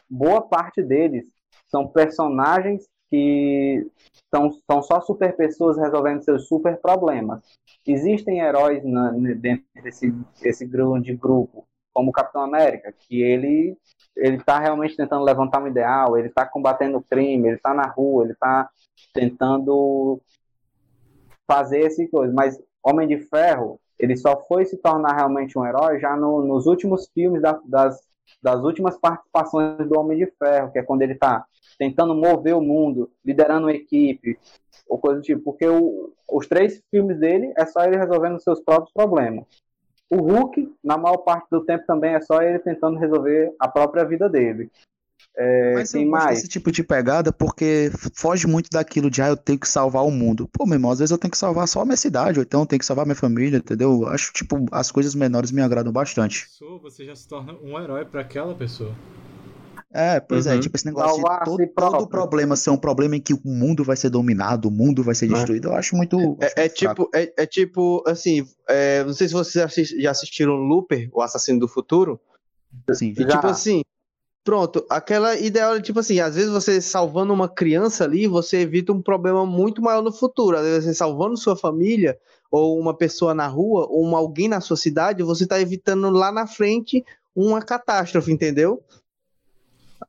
boa parte deles são personagens que são, são só super pessoas resolvendo seus super problemas. Existem heróis na- dentro desse esse grande grupo, como o Capitão América, que ele ele está realmente tentando levantar um ideal, ele está combatendo o crime, ele está na rua, ele está tentando fazer esse coisa. Mas Homem de Ferro, ele só foi se tornar realmente um herói já no- nos últimos filmes da- das, das últimas participações do Homem de Ferro, que é quando ele está tentando mover o mundo, liderando uma equipe, ou coisa do tipo. Porque o- os três filmes dele é só ele resolvendo seus próprios problemas. O Hulk, na maior parte do tempo, também é só ele tentando resolver a própria vida dele. É, Mas gosto mais? desse tipo de pegada porque foge muito daquilo de, ah, eu tenho que salvar o mundo. Pô, meu irmão, às vezes eu tenho que salvar só a minha cidade, ou então eu tenho que salvar minha família, entendeu? Acho, tipo, as coisas menores me agradam bastante. Você já se torna um herói pra aquela pessoa. É, pois é, Uhum. tipo, esse negócio de Salvar todo, todo problema ser um problema em que o mundo vai ser dominado, o mundo vai ser Né? destruído, eu acho muito. acho É, é muito fraco. tipo, é, é tipo, assim, é, não sei se vocês já assistiram Looper, o Assassino do Futuro. Sim, E, Já. tipo assim, pronto, aquela ideia, tipo assim, às vezes você salvando uma criança ali, você evita um problema muito maior no futuro. Às vezes você salvando sua família, ou uma pessoa na rua, ou um, alguém na sua cidade, você tá evitando lá na frente uma catástrofe, entendeu?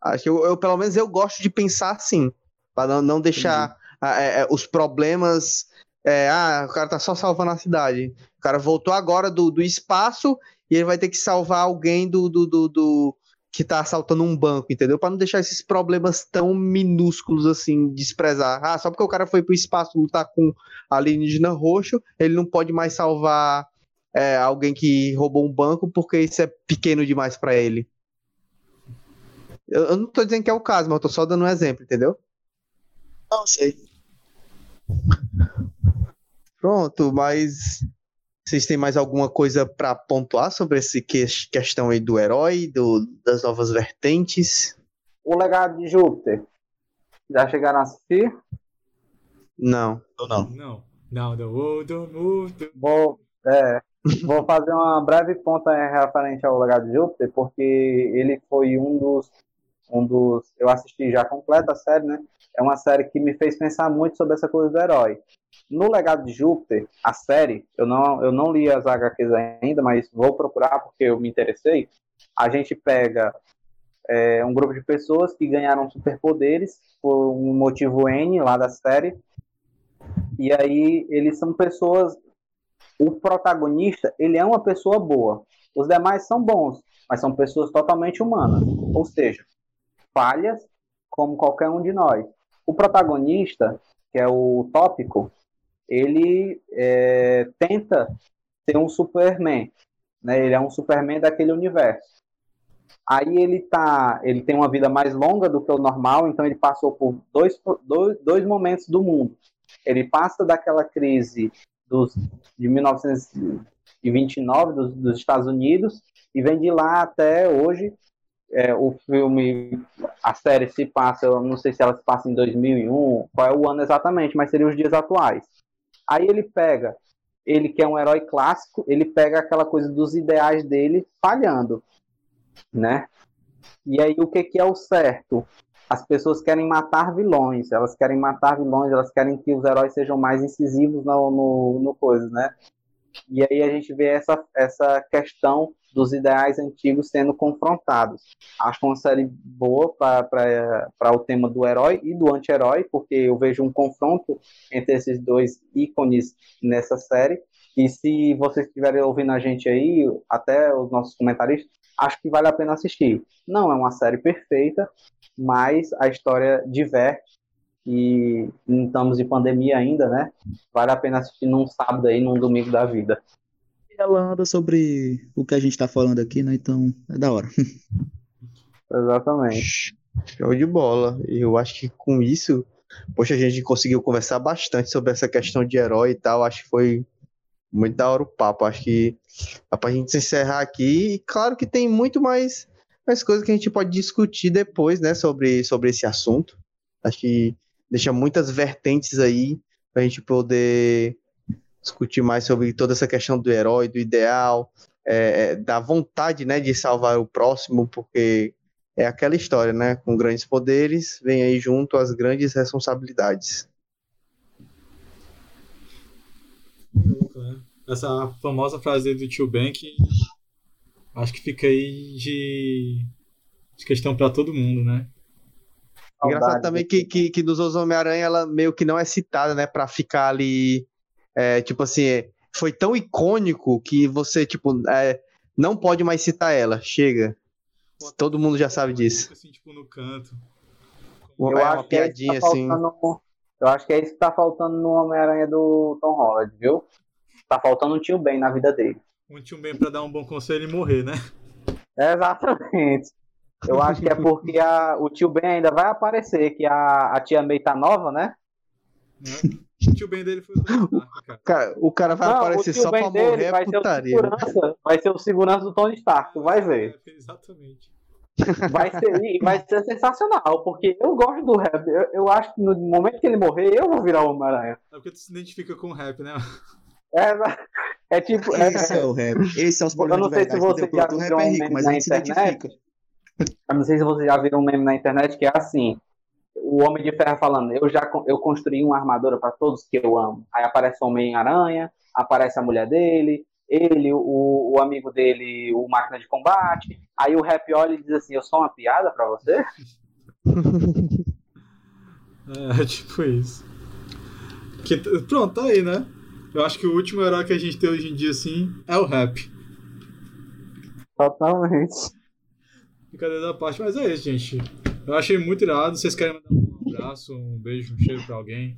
Acho que eu, eu, pelo menos eu gosto de pensar assim, para não, não deixar ah, é, é, os problemas. é, ah, o cara tá só salvando a cidade. O cara voltou agora do, do espaço e ele vai ter que salvar alguém do, do, do, do- que tá assaltando um banco, entendeu? Para não deixar esses problemas tão minúsculos assim, desprezar. Ah, só porque o cara foi pro espaço lutar com alienígena roxo, ele não pode mais salvar é, alguém que roubou um banco porque isso é pequeno demais para ele. Eu, eu não tô dizendo que é o caso, mas eu tô só dando um exemplo, entendeu? Não sei. Pronto, mas vocês têm mais alguma coisa para pontuar sobre essa que questão aí do herói, do, das novas vertentes? O Legado de Júpiter. Já chegaram a assistir? Não. Eu não. Não. The world to- Vou, é, vou fazer uma breve ponta referente ao Legado de Júpiter, porque ele foi um dos, um dos. Eu assisti já completa a série, né? É uma série que me fez pensar muito sobre essa coisa do herói. No Legado de Júpiter, a série, eu não, eu não li as HQs ainda, mas vou procurar porque eu me interessei. A gente pega é, um grupo de pessoas que ganharam superpoderes por um motivo N lá da série. E aí eles são pessoas o protagonista, ele é uma pessoa boa. Os demais são bons, mas são pessoas totalmente humanas. Ou seja, falhas como qualquer um de nós. O protagonista, que é o tópico, ele é, tenta ser um Superman. Né? Ele é um Superman daquele universo. Aí ele tá, ele tem uma vida mais longa do que o normal, então ele passou por dois, dois, dois momentos do mundo. Ele passa daquela crise dos, de 1929 dos, dos Estados Unidos e vem de lá até hoje é, o filme, a série se passa, eu não sei se ela se passa em 2001, qual é o ano exatamente, mas seria os dias atuais. Aí ele pega, ele que é um herói clássico, ele pega aquela coisa dos ideais dele falhando, né? E aí o que, que é o certo? As pessoas querem matar vilões, elas querem matar vilões, elas querem que os heróis sejam mais incisivos no, no, no coisa, né? E aí a gente vê essa, essa questão dos ideais antigos sendo confrontados. Acho uma série boa para o tema do herói e do anti-herói, porque eu vejo um confronto entre esses dois ícones nessa série. E se vocês estiverem ouvindo a gente aí, até os nossos comentaristas, acho que vale a pena assistir. Não é uma série perfeita, mas a história diverte e estamos de pandemia ainda, né? Vale a pena assistir num sábado aí, num domingo da vida ela anda sobre o que a gente tá falando aqui, né? Então é da hora. Exatamente. Show de bola. Eu acho que com isso, poxa, a gente conseguiu conversar bastante sobre essa questão de herói e tal. Acho que foi muito da hora o papo. Acho que dá pra gente se encerrar aqui. E claro que tem muito mais, mais coisas que a gente pode discutir depois, né, sobre, sobre esse assunto. Acho que deixa muitas vertentes aí pra gente poder discutir mais sobre toda essa questão do herói, do ideal, é, é, da vontade né, de salvar o próximo, porque é aquela história, né? Com grandes poderes, vem aí junto as grandes responsabilidades. Essa famosa frase do tio Ben que acho que fica aí de, de questão para todo mundo, né? Engraçado também que, que, que nos Homem-Aranha ela meio que não é citada, né? Pra ficar ali é, tipo assim, foi tão icônico que você, tipo, é, não pode mais citar ela. Chega. Todo mundo já sabe disso. Assim, tipo, no canto. Eu é uma piadinha é tá assim. eu acho que é isso que tá faltando no Homem-Aranha do Tom Holland, viu? Tá faltando um tio Ben na vida dele. Um tio Ben pra dar um bom conselho e morrer, né? exatamente. Eu acho que é porque a, o tio Ben ainda vai aparecer, que a, a tia May tá nova, né? né? O tio Ben dele foi o Tony Stark, cara. cara. O cara vai Não, aparecer só pra morrer é vai putaria. Ser o vai ser o segurança do Tony Stark, tu vai ver. É, exatamente. Vai ser, vai ser sensacional, porque eu gosto do rap. Eu, eu acho que no momento que ele morrer, eu vou virar o Homem-Aranha. É porque tu se identifica com o rap, né? É, é tipo. Esse é, é o rap. Esse é os problemas Eu não sei se você já viu um meme na internet. Eu não sei se você já viu um meme na internet que é assim o Homem de Ferro falando, eu já eu construí uma armadura para todos que eu amo. Aí aparece o Homem-Aranha, aparece a mulher dele, ele, o, o, amigo dele, o Máquina de Combate. Aí o Rap olha e diz assim, eu sou uma piada para você? é, tipo isso. Que, pronto, tá aí, né? Eu acho que o último herói que a gente tem hoje em dia, assim, é o Rap. Totalmente. Brincadeira da parte, mas é isso, gente. Eu achei muito irado. Vocês querem mandar um abraço, um beijo, um cheiro pra alguém?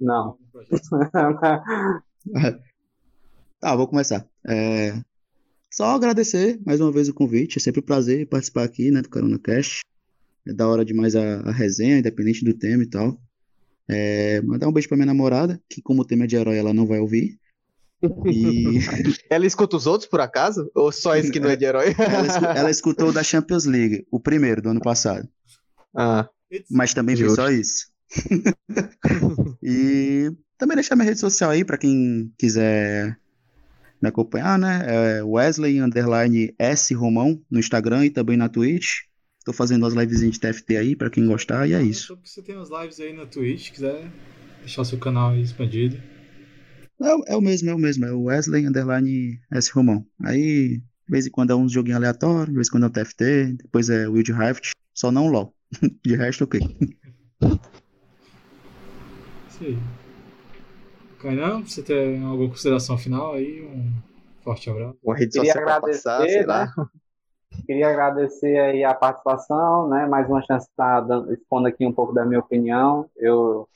Não. tá, vou começar. É... Só agradecer mais uma vez o convite. É sempre um prazer participar aqui, né, do Carona Cash. É da hora demais a, a resenha, independente do tema e tal. É... Mandar um beijo pra minha namorada, que como o tema é de herói, ela não vai ouvir. E... ela escuta os outros, por acaso? Ou só esse que não é de herói? ela, ela escutou o da Champions League, o primeiro do ano passado. Ah. Mas também foi só isso. e também deixar minha rede social aí para quem quiser me acompanhar, né? É Wesley underline S Romão no Instagram e também na Twitch. Tô fazendo as lives de TFT aí para quem gostar e é isso. Você tem as lives aí na Twitch, quiser deixar seu canal expandido. É, é, o mesmo, é o mesmo. É o Wesley Underline S. Romão. Aí, de vez em quando é um joguinho aleatório, de vez em quando é o TFT, depois é o Wild Rift, só não o LOL. De resto, ok. Isso aí. Kainan, você tem alguma consideração final aí? Um forte abraço. Uma rede Queria social agradecer, passar, sei lá. Né? Queria agradecer aí a participação, né? Mais uma chance de estar dando, expondo aqui um pouco da minha opinião. Eu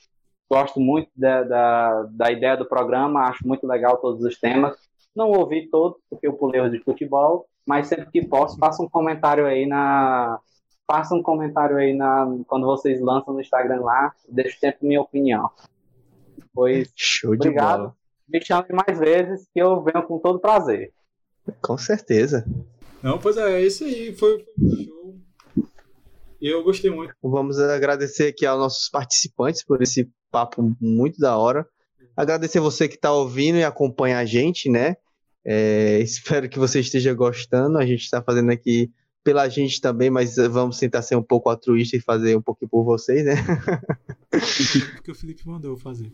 Gosto muito da, da, da ideia do programa, acho muito legal todos os temas. Não ouvi todos, porque eu pulei os de futebol, mas sempre que posso, faça um comentário aí na. Faça um comentário aí na, quando vocês lançam no Instagram lá, deixo sempre minha opinião. Pois, Show obrigado. de bola. Me chame mais vezes que eu venho com todo prazer. Com certeza. Não, pois é, é isso aí. Foi, foi muito show. E eu gostei muito. Vamos agradecer aqui aos nossos participantes por esse papo muito da hora. Agradecer você que está ouvindo e acompanha a gente, né? É, espero que você esteja gostando. A gente está fazendo aqui pela gente também, mas vamos tentar ser um pouco altruísta e fazer um pouquinho por vocês, né? Porque o Felipe mandou fazer.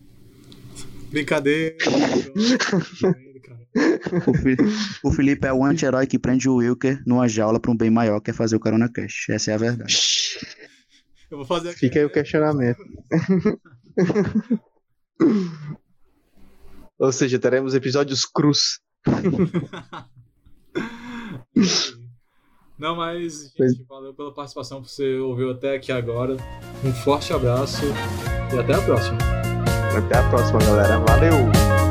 Brincadeira. O, o Felipe é o anti-herói que prende o Wilker numa jaula para um bem maior, que é fazer o Corona Cash. Essa é a verdade. Eu vou fazer aqui. Fica aí o questionamento. Ou seja, teremos episódios cruz. Não, mas, gente, valeu pela participação, por você ouviu até aqui agora. Um forte abraço e até a próxima. Até a próxima, galera. Valeu!